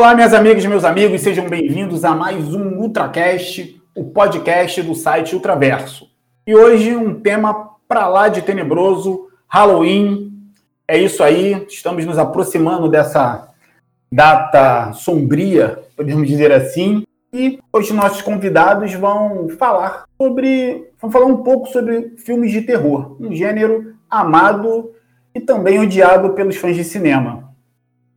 Olá, minhas amigas e meus amigos, sejam bem-vindos a mais um UltraCast, o podcast do site Ultraverso. E hoje um tema para lá de tenebroso, Halloween. É isso aí, estamos nos aproximando dessa data sombria, podemos dizer assim. E hoje nossos convidados vão falar sobre, vão falar um pouco sobre filmes de terror, um gênero amado e também odiado pelos fãs de cinema.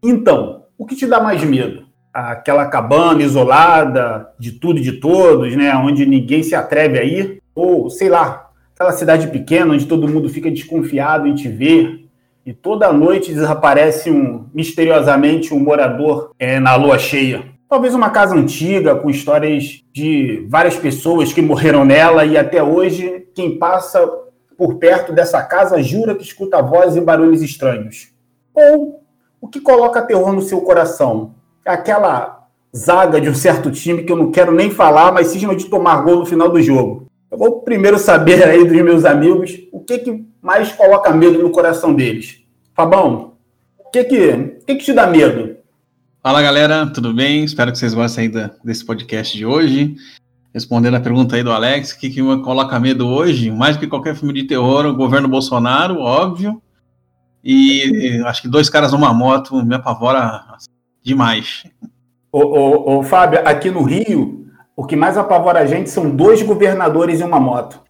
Então, o que te dá mais medo? Aquela cabana isolada de tudo e de todos, né? Onde ninguém se atreve a ir? Ou, sei lá, aquela cidade pequena onde todo mundo fica desconfiado em te ver e toda noite desaparece um, misteriosamente um morador é, na lua cheia. Talvez uma casa antiga com histórias de várias pessoas que morreram nela e até hoje quem passa por perto dessa casa jura que escuta vozes e barulhos estranhos. Ou o que coloca terror no seu coração? É aquela zaga de um certo time que eu não quero nem falar, mas cisma de tomar gol no final do jogo. Eu vou primeiro saber aí dos meus amigos o que, que mais coloca medo no coração deles. Fabão, o que que, o que, que te dá medo? Fala galera, tudo bem? Espero que vocês gostem aí desse podcast de hoje. Respondendo a pergunta aí do Alex, o que, que me coloca medo hoje? Mais que qualquer filme de terror, o governo Bolsonaro, óbvio. E acho que dois caras numa moto me apavora demais. Ô, ô, ô, Fábio, aqui no Rio, o que mais apavora a gente são dois governadores em uma moto.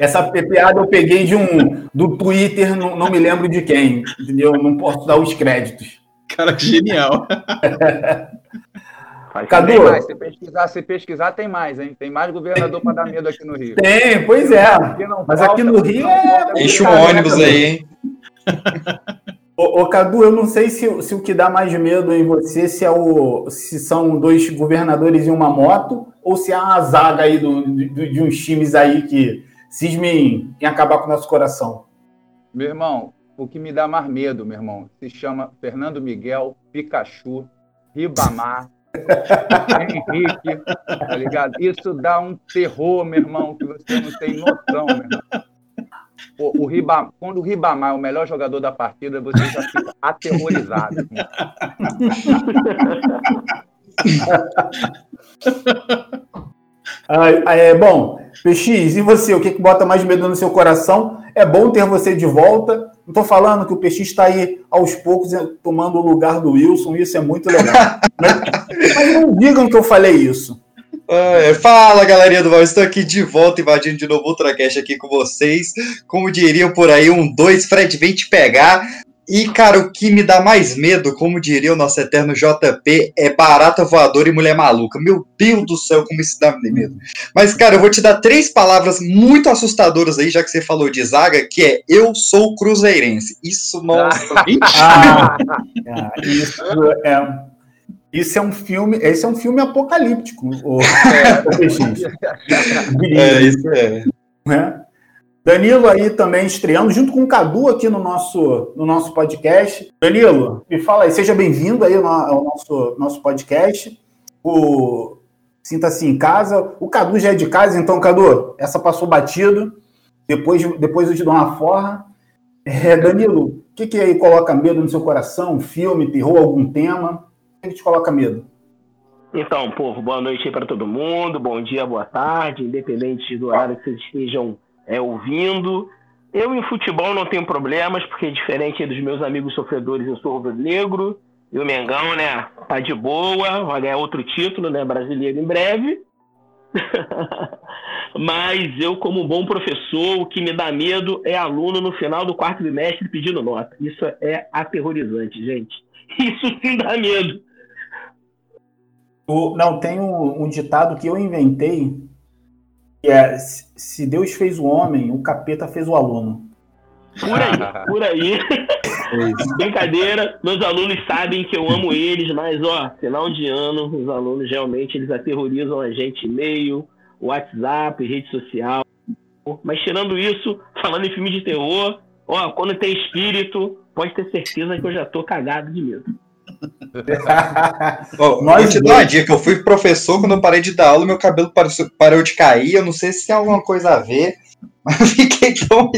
Essa piada eu peguei de um do Twitter, não, não me lembro de quem, entendeu? Não posso dar os créditos. Cara, que genial. Cadu, tem mais. Se pesquisar, se pesquisar, tem mais, hein? Tem mais governador para dar medo aqui no Rio. Tem, pois é. Mas aqui no Rio é. Enche um ônibus aí, hein? Ô, ô, Cadu, eu não sei se, se, o que dá mais medo em você se, é o, se são dois governadores em uma moto ou se há uma zaga aí do, do, de uns times aí que cismem em acabar com o nosso coração. Meu irmão, o que me dá mais medo, meu irmão, se chama Fernando Miguel, Pikachu, Ribamar, Henrique, tá ligado? Isso dá um terror, meu irmão, que você não tem noção, meu irmão. O, o Riba, quando o Ribamar é o melhor jogador da partida, você já fica aterrorizado. é, bom, PX, e você? O que, que bota mais medo no seu coração? É bom ter você de volta. Não estou falando que o PX está aí aos poucos tomando o lugar do Wilson, isso é muito legal. mas, mas não digam que eu falei isso. É, fala galerinha do Val, estou aqui de volta invadindo de novo o Ultracast aqui com vocês. Como diriam por aí, um dois, Fred vem te pegar. E, cara, o que me dá mais medo, como diria o nosso eterno JP, é barata voadora e mulher maluca. Meu Deus do céu, como isso dá medo. Mas, cara, eu vou te dar três palavras muito assustadoras aí, já que você falou de zaga, que é eu sou cruzeirense. Isso, nossa. ah, ah, isso é. Isso é um filme, esse é um filme apocalíptico, o, é, o é, isso é. Né? Danilo aí também estreando, junto com o Cadu aqui no nosso, no nosso podcast. Danilo, me fala aí, seja bem-vindo aí ao nosso, nosso podcast. O Sinta-se em casa. O Cadu já é de casa, então, Cadu, essa passou batido. Depois, depois eu te dou uma forra. É, Danilo, o que, que aí coloca medo no seu coração? filme, terror, algum tema? O que, que te coloca medo? Então, povo, boa noite aí para todo mundo, bom dia, boa tarde, independente do horário que vocês estejam é, ouvindo. Eu em futebol não tenho problemas, porque diferente dos meus amigos sofredores, eu sou rubro-negro. E o Mengão, né, tá de boa, vai ganhar outro título, né, brasileiro em breve. Mas eu, como bom professor, o que me dá medo é aluno no final do quarto trimestre pedindo nota. Isso é aterrorizante, gente. Isso sim dá medo. O, não, tem um, um ditado que eu inventei é se Deus fez o homem, o capeta fez o aluno. Por aí, por aí. Brincadeira, meus alunos sabem que eu amo eles, mas ó, final de ano, os alunos realmente eles aterrorizam a gente e-mail, WhatsApp, rede social. Mas tirando isso, falando em filme de terror, ó, quando tem espírito, pode ter certeza que eu já tô cagado de medo. oh, Nós vou te dar uma dica. Eu fui professor, quando eu parei de dar aula, meu cabelo parou de cair. Eu não sei se tem alguma coisa a ver, mas fiquei tão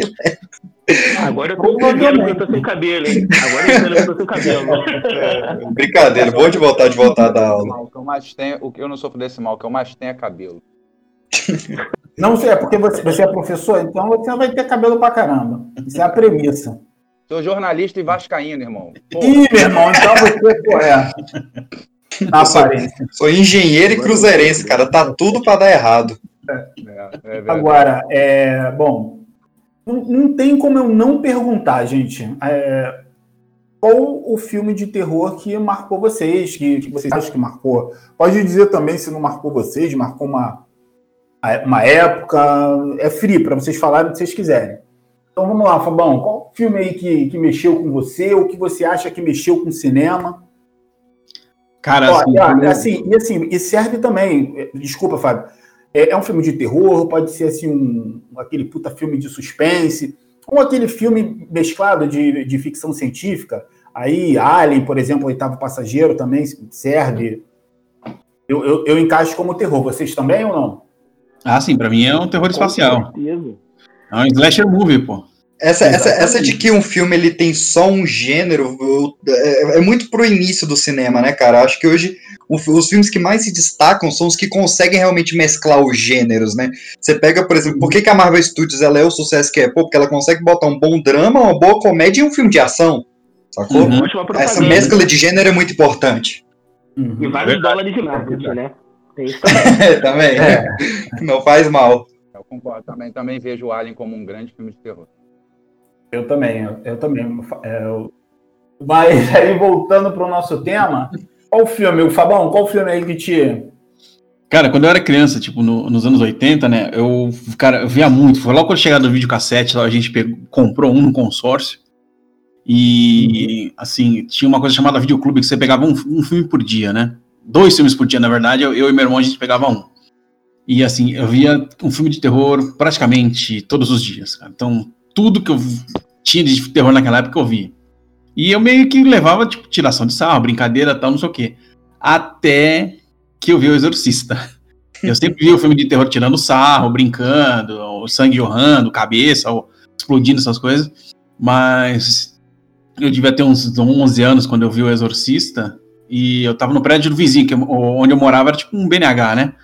Agora eu tô entendendo que eu tô sem cabelo, hein? Agora eu tô sem cabelo. É, brincadeira, bom de voltar de voltar da aula. O que eu mais tenho, o que eu não sofro desse mal, o que eu mais tenho é cabelo. Não sei, é porque você, você é professor, então você vai ter cabelo pra caramba. Isso é a premissa. Sou jornalista e vascaíno, irmão. Porra. Ih, meu irmão, então você é. Na aparência. Sou engenheiro e cruzeirense, cara. Tá tudo pra dar errado. É, é Agora, é, bom, não, não, tem como eu não perguntar, gente. É, qual o filme de terror que marcou vocês, que, que vocês acham que marcou? Pode dizer também se não marcou vocês, marcou uma, uma época. É free para vocês falarem o que vocês quiserem. Então vamos lá, Fabão. Qual filme aí que, que mexeu com você? O que você acha que mexeu com o cinema? Cara, Ó, assim, e, assim, e assim, e serve também. Desculpa, Fábio. É, é, um filme de terror, pode ser assim um aquele puta filme de suspense, ou aquele filme mesclado de, de ficção científica. Aí, Alien, por exemplo, Oitavo Passageiro também serve. Eu, eu, eu encaixo como terror. Vocês também ou não? Ah, sim, para mim é um terror espacial. É um slasher movie, pô. Essa, essa, essa de que um filme ele tem só um gênero é, é muito pro início do cinema, né, cara? Acho que hoje os filmes que mais se destacam são os que conseguem realmente mesclar os gêneros, né? Você pega, por exemplo, por que, que a Marvel Studios ela é o sucesso que é? Pô, porque ela consegue botar um bom drama, uma boa comédia e um filme de ação. Sacou? Uhum. Essa mescla de gênero é muito importante. Uhum. E vários dólares de marketing, né? Tem isso também. também. É. Não faz mal. Eu concordo. Também, também vejo o Alien como um grande filme de terror. Eu também, eu, eu também. É, eu... Mas aí, voltando para o nosso tema, qual filme, o Fabão, qual filme aí que te. Cara, quando eu era criança, tipo, no, nos anos 80, né, eu, cara, eu via muito. Foi logo quando chegava do videocassete, a gente pegou, comprou um no consórcio. E, assim, tinha uma coisa chamada videoclube, que você pegava um, um filme por dia, né? Dois filmes por dia, na verdade, eu, eu e meu irmão, a gente pegava um. E, assim, eu via um filme de terror praticamente todos os dias, cara. Então, tudo que eu tinha de terror naquela época eu via. E eu meio que levava, tipo, tiração de sarro, brincadeira tal, não sei o quê. Até que eu vi o Exorcista. Eu sempre vi o filme de terror tirando sarro, brincando, o sangue jorrando, cabeça, explodindo essas coisas. Mas eu devia ter uns 11 anos quando eu vi o Exorcista. E eu tava no prédio do vizinho, que, onde eu morava era tipo um BNH, né?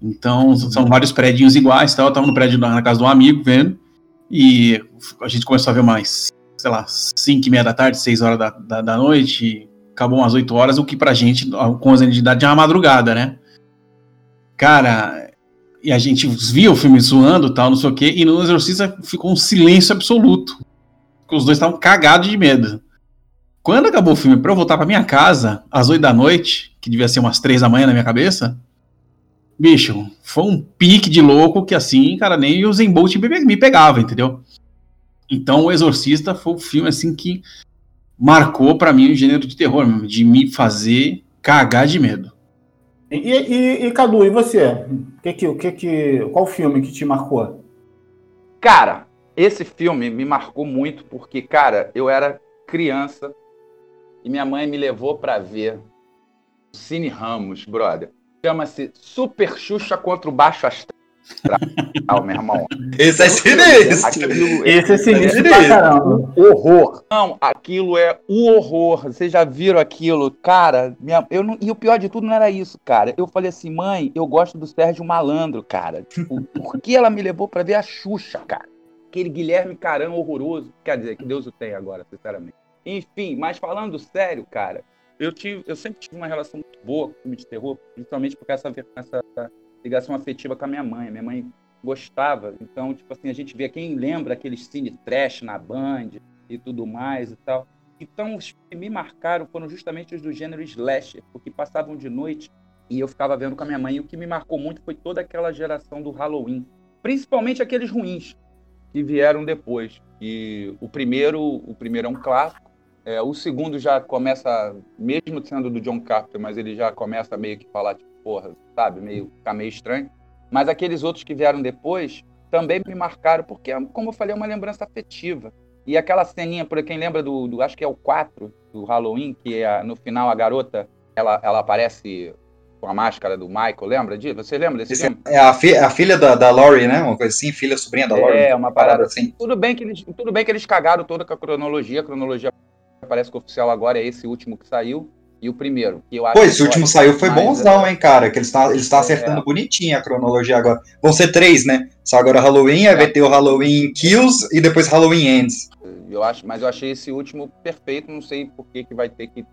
Então são vários prédios iguais. Tal. Eu tava no prédio na casa de um amigo vendo. E a gente começou a ver mais, sei lá, 5 e meia da tarde, 6 horas da, da, da noite, acabou umas 8 horas, o que pra gente, com os anos de idade, é uma madrugada, né? Cara, e a gente via o filme zoando tal, não sei o quê, e no Exorcista ficou um silêncio absoluto. Porque os dois estavam cagados de medo. Quando acabou o filme, pra eu voltar pra minha casa, às 8 da noite, que devia ser umas 3 da manhã na minha cabeça, bicho, foi um pique de louco que assim, cara, nem o Zen Bolt me pegava, entendeu? Então, O Exorcista foi o filme assim que marcou para mim o gênero de terror, de me fazer cagar de medo. E, e, e Cadu, e você? Que que, que que, qual filme que te marcou? Cara, esse filme me marcou muito porque, cara, eu era criança e minha mãe me levou para ver Cine Ramos, brother. Chama-se Super Xuxa contra o Baixo Astral, meu irmão. Esse é sinistro. Aquilo, esse é sinistro pra caramba. Horror. Não, aquilo é o horror. Vocês já viram aquilo? Cara, minha, eu não, e o pior de tudo não era isso, cara. Eu falei assim, mãe, eu gosto do Sérgio Malandro, cara. Tipo, por que ela me levou pra ver a Xuxa, cara? Aquele Guilherme Carão horroroso. Quer dizer, que Deus o tenha agora, sinceramente. Enfim, mas falando sério, cara, eu, tive, eu sempre tive uma relação muito boa com filme de terror, principalmente porque essa, essa ligação afetiva com a minha mãe. Minha mãe gostava, então, tipo assim, a gente vê quem lembra aqueles cine trash na Band e tudo mais e tal. Então, os que me marcaram foram justamente os do gênero slasher, porque passavam de noite e eu ficava vendo com a minha mãe. E o que me marcou muito foi toda aquela geração do Halloween, principalmente aqueles ruins que vieram depois. E o primeiro, o primeiro é um clássico, é, o segundo já começa, mesmo sendo do John Carpenter, mas ele já começa meio que falar, tipo, porra, sabe, meio, ficar meio estranho. Mas aqueles outros que vieram depois também me marcaram, porque, como eu falei, é uma lembrança afetiva. E aquela ceninha, por quem lembra do, do acho que é o 4 do Halloween, que é, no final a garota, ela, ela aparece com a máscara do Michael, lembra disso? Você lembra desse Esse filme? é a, fi- a filha da, da Laurie, né? Uma coisa assim, filha, sobrinha da Laurie. É, uma parada assim. Tudo bem, que eles, tudo bem que eles cagaram toda com a cronologia. A cronologia parece que o oficial agora é esse último que saiu. E o primeiro, que eu acho Pô, esse último saiu foi mas, bonzão, é, hein, cara? Que eles estão eles tão É. acertando bonitinho a cronologia agora. Vão ser três, né? Só agora Halloween, aí É. vai ter o Halloween Kills e depois Halloween Ends. Eu acho, mas eu achei esse último perfeito, não sei por que, que vai ter que,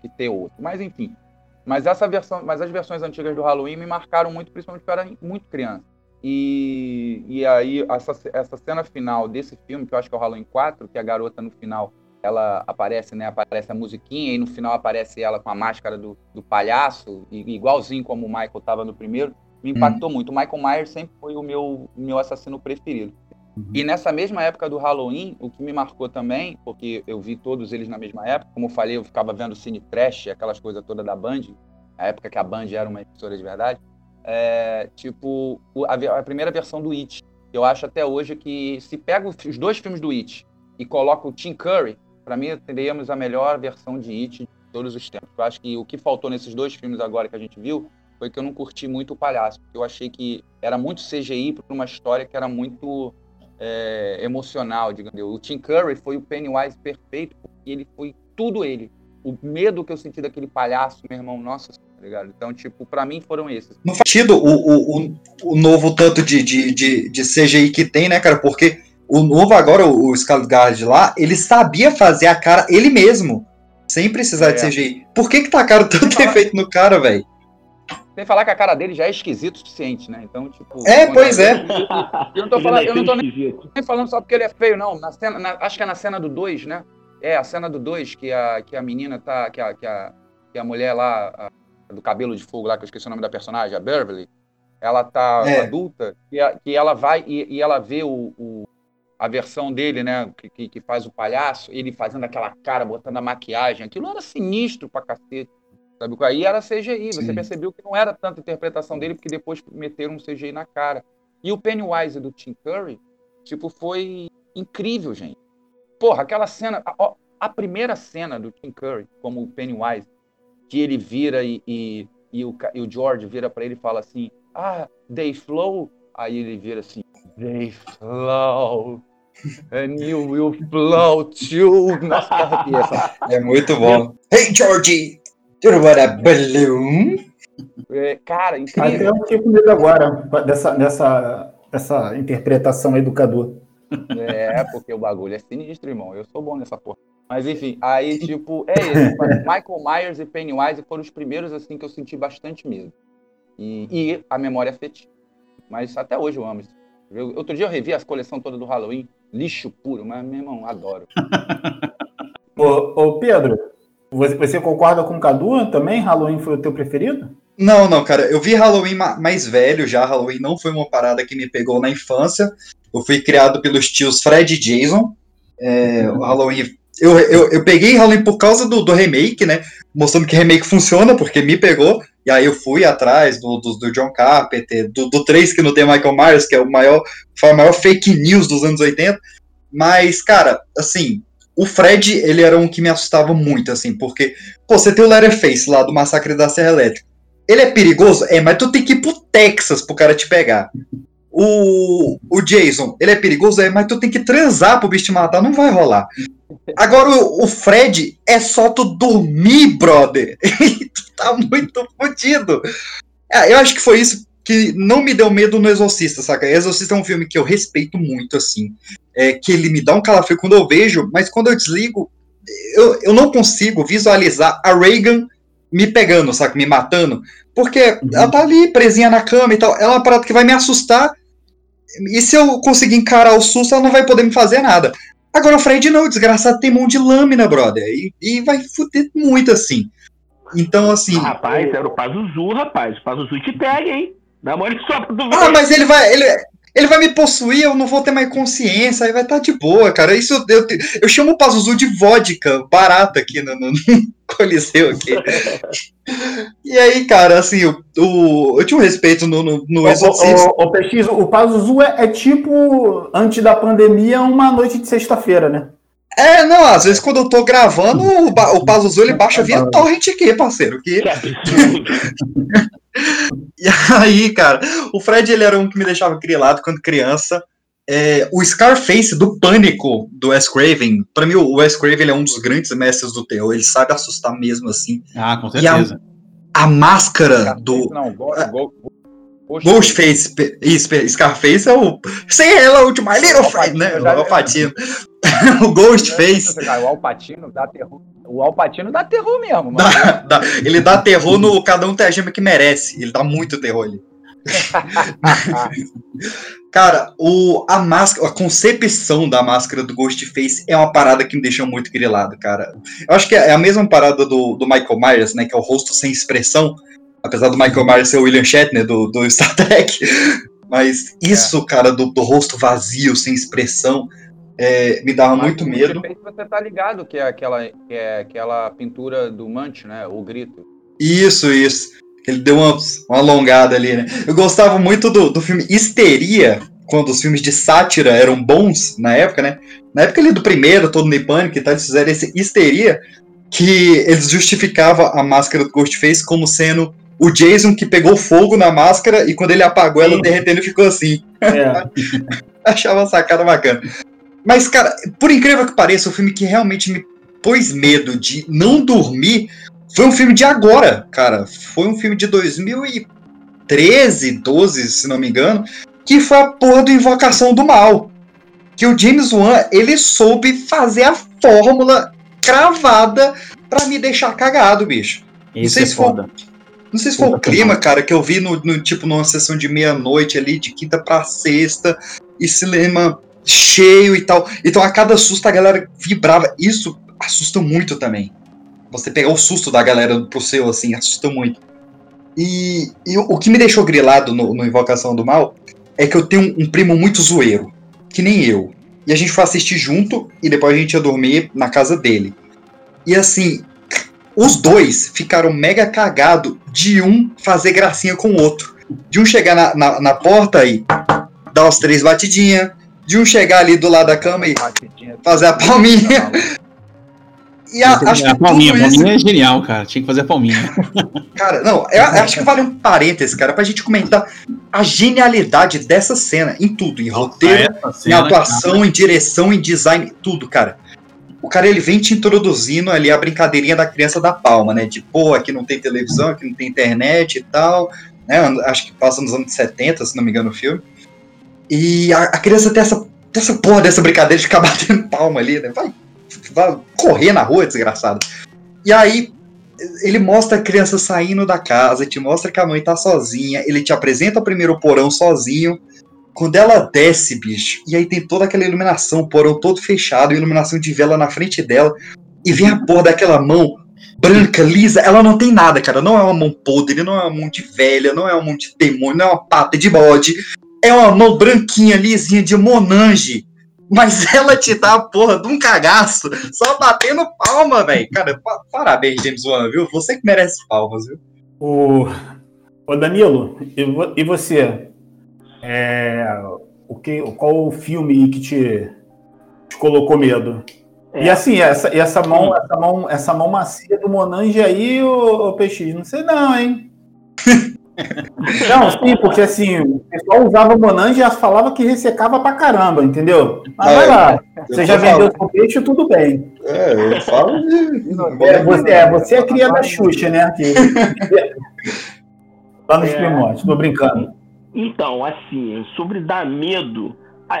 que ter outro. Mas enfim. Mas essa versão, mas as versões antigas do Halloween me marcaram muito, principalmente porque eu era muito criança. E, e aí, essa, essa cena final desse filme, que eu acho que é o Halloween 4, que a garota no final ela aparece, né? Aparece a musiquinha e no final aparece ela com a máscara do, do palhaço, e- igualzinho como o Michael estava no primeiro, me impactou muito. O Michael Myers sempre foi o meu, meu assassino preferido. E nessa mesma época do Halloween, o que me marcou também, porque eu vi todos eles na mesma época, como eu falei, eu ficava vendo Cine Trash, aquelas coisas todas da Band, a época que a Band era uma emissora de verdade, é, tipo, a, a primeira versão do It. Eu acho até hoje que se pega os os dois filmes do It e coloca o Tim Curry, para mim teríamos a melhor versão de It de todos os tempos. Eu acho que o que faltou nesses dois filmes agora que a gente viu foi que eu não curti muito o palhaço. Eu achei que era muito CGI para uma história que era muito é, emocional, digamos. O Tim Curry foi o Pennywise perfeito, porque ele foi tudo ele. O medo que eu senti daquele palhaço, meu irmão, nossa, tá ligado? Então, tipo, pra mim foram esses. Não faz sentido o, o, o novo tanto de, de, de, de CGI que tem, né, cara? Porque o novo agora, o, o Skarsgård lá, ele sabia fazer a cara ele mesmo, sem precisar de É. CGI. Por que que tacaram tanto falar- efeito no cara, velho? Sem falar que a cara dele já é esquisito o suficiente, né? Então, tipo. É, pois é. Eu não tô falando, eu não tô nem nem falando só porque ele é feio, não. Na cena, na- acho que é na cena do 2, né? É, a cena do 2, que a, que a menina tá. Que a, que a, que a mulher lá, a- do cabelo de fogo lá, que eu esqueci o nome da personagem, a Beverly, ela tá É. adulta, e, a- que ela vai e, e ela vê o, o- a versão dele, né? Que, que, faz o palhaço, ele fazendo aquela cara, botando a maquiagem. Aquilo era sinistro pra cacete. Sabe? Aí era CGI, você Sim. percebeu que não era tanta interpretação dele, porque depois meteram um CGI na cara. E o Pennywise do Tim Curry, tipo, foi incrível, gente. Porra, aquela cena, a, a primeira cena do Tim Curry, como o Pennywise, que ele vira e, e, e o, e o George vira pra ele e fala assim: Ah, they flow. Aí ele vira assim: They flow. And you will flow too. Nossa, que arrepia essa É muito bom. Hey, Georgie! Do you want a balloon? É, cara, Até incrível. eu fiquei com medo agora dessa, dessa, dessa interpretação Cadu. É, porque o bagulho é sinistro, irmão. Eu sou bom nessa porra. Mas enfim, aí, tipo, é isso. Michael Myers e Pennywise foram os primeiros, assim, que eu senti bastante medo. E, e a memória afetiva. Mas até hoje eu amo isso. Eu- outro dia eu revi a coleção toda do Halloween. Lixo puro, mas, meu irmão, adoro. Ô, ô, Pedro, você, você concorda com o Cadu também? Halloween foi o teu preferido? Não, não, cara. Eu vi Halloween ma- mais velho já. Halloween não foi uma parada que me pegou na infância. Eu fui criado pelos tios Fred e Jason. É, o Halloween. Eu, eu, eu peguei Halloween por causa do, do remake, né? Mostrando que remake funciona, porque me pegou. E aí eu fui atrás do, do, do John Carpenter, do, do 3 que não tem Michael Myers, que é o maior, foi a maior fake news dos anos 80. Mas, cara, assim, o Fred, ele era um que me assustava muito, assim, porque, pô, você tem o Letterface lá do Massacre da Serra Elétrica. Ele é perigoso? É, mas tu tem que ir pro Texas pro cara te pegar. O, o Jason, ele é perigoso? É, mas tu tem que transar pro bicho te matar, não vai rolar. Agora, o, o Fred, é só tu dormir, brother. tu tá muito fodido. É, eu acho que foi isso que não me deu medo no Exorcista, saca? Exorcista é um filme que eu respeito muito, assim. É, que ele me dá um calafrio quando eu vejo, mas quando eu desligo, eu, eu não consigo visualizar a Reagan me pegando, saca? Me matando. Porque ela tá ali, presinha na cama e tal. Ela é uma parada que vai me assustar. E se eu conseguir encarar o susto, ela não vai poder me fazer nada. Agora o Fred não, o desgraçado tem mão de lâmina, brother. E, e vai fuder muito assim. Então, assim. Rapaz, era o Pazuzu, rapaz. O Pazuzu te pega, hein? Dá mole só pra tu ver. Ah, mas ele vai. Ele, ele vai me possuir, eu não vou ter mais consciência, aí vai estar de boa, cara. Isso eu, eu, eu chamo o Pazuzu de vodka, barata aqui no, no, no Coliseu aqui. E aí, cara, assim, o, o- eu tinha um respeito no, no, no Exorcista. ô, ô, ô, PX, o Pazuzu é, é tipo, antes da pandemia, uma noite de sexta-feira, né? É, não, às vezes quando eu tô gravando, o, ba o Pazuzu ele baixa via torrent aqui, parceiro. Que... E aí, cara, o Fred ele era um que me deixava grilado quando criança. É, o Scarface do Pânico do Wes Craven, pra mim o Wes Craven ele é um dos grandes mestres do terror, ele sabe assustar mesmo assim. Ah, com E a- certeza. A máscara do Não, go, go, go, Ghostface, isso, Scarface é o Say hello to my little friend, né? O Alpatino. o Ghostface, O Alpatino dá terror. O Alpatino dá terror mesmo, dá- dá- ele dá terror no Cada Um Tem a Gema que Merece, ele dá muito terror ali. Cara, o, a máscara, a concepção da máscara do Ghostface é uma parada que me deixou muito grilado, cara. Eu acho que é a mesma parada do, do Michael Myers, né? Que é o rosto sem expressão. Apesar do Michael Myers ser o William Shatner do, do Star Trek. Mas isso, cara, do, do rosto vazio, sem expressão, é, me dava muito Mas o medo. Ghostface, Você tá ligado que é aquela, que é aquela pintura do Munch, né? O grito. Isso, isso. Ele deu uma, uma alongada ali, né? Eu gostava muito do, do filme Histeria, quando os filmes de sátira eram bons na época, né? Na época ali do primeiro, todo no Pânico e tal, eles fizeram esse Histeria, que eles justificavam a máscara do Ghostface como sendo o Jason que pegou fogo na máscara e quando ele apagou ela Sim. derretendo ficou assim. É. Achava uma sacada bacana. Mas, cara, por incrível que pareça, o filme que realmente me pôs medo de não dormir foi um filme de agora, cara. Foi um filme de 2013, 12, se não me engano, que foi a porra do Invocação do Mal. Que o James Wan, ele soube fazer a fórmula cravada pra me deixar cagado, bicho. Sei é se for- foda. Não sei se foi o clima, cara, que eu vi no, no- tipo numa sessão de meia-noite ali, de quinta pra sexta, e cinema cheio e tal. Então a cada susto a galera vibrava. Isso assusta muito também. Você pegar o susto da galera pro seu, assim, assusta muito. E, e o que me deixou grilado no, no Invocação do Mal é que eu tenho um, um primo muito zoeiro, que nem eu. E a gente foi assistir junto e depois a gente ia dormir na casa dele. E assim, os dois ficaram mega cagados de um fazer gracinha com o outro. De um chegar na, na, na porta e dar umas três batidinhas. De um chegar ali do lado da cama e fazer a palminha. E a, acho que a palminha, isso, palminha é genial, cara. Tinha que fazer a palminha. cara, não, eu, eu acho que vale um parêntese, cara, pra gente comentar a genialidade dessa cena em tudo, em roteiro, Essa em cena, atuação, em direção, em design, tudo, cara. O cara ele vem te introduzindo ali a brincadeirinha da criança da palma, né? De pô, aqui não tem televisão, aqui não tem internet e tal. Né? Acho que passa nos anos 70, se não me engano, o filme. E a, a criança tem essa, tem essa porra dessa brincadeira de ficar batendo palma ali, né? Vai, vai correr na rua, desgraçado. E aí ele mostra a criança saindo da casa, te mostra que a mãe tá sozinha, ele te apresenta o primeiro porão sozinho. Quando ela desce, bicho, e aí tem toda aquela iluminação, o porão todo fechado, iluminação de vela na frente dela, e vem a porra daquela mão branca, lisa, ela não tem nada, cara. Não é uma mão podre, não é uma mão de velha, não é uma mão de demônio, não é uma pata de bode. É uma mão branquinha, lisinha, de monange. Mas ela te dá a porra de um cagaço, só batendo palma, velho. Cara, pa- parabéns, James Wan, viu? Você que merece palmas, viu? O, o Danilo, e, vo- e você? É, o que, qual o filme que te, te colocou medo? É. E assim, essa, essa mão, essa mão, essa mão macia do Monange aí, o, PX, não sei não, hein? não, sim, porque assim, o pessoal usava Monange e falava que ressecava pra caramba, entendeu? Mas Ah, vai é. lá, você já vendeu falando. seu peixe, tudo bem. É, eu falo de. É, você, é, você é cria da Xuxa, né? Que, lá nos É. primórdios, tô brincando. Então, assim, sobre dar medo,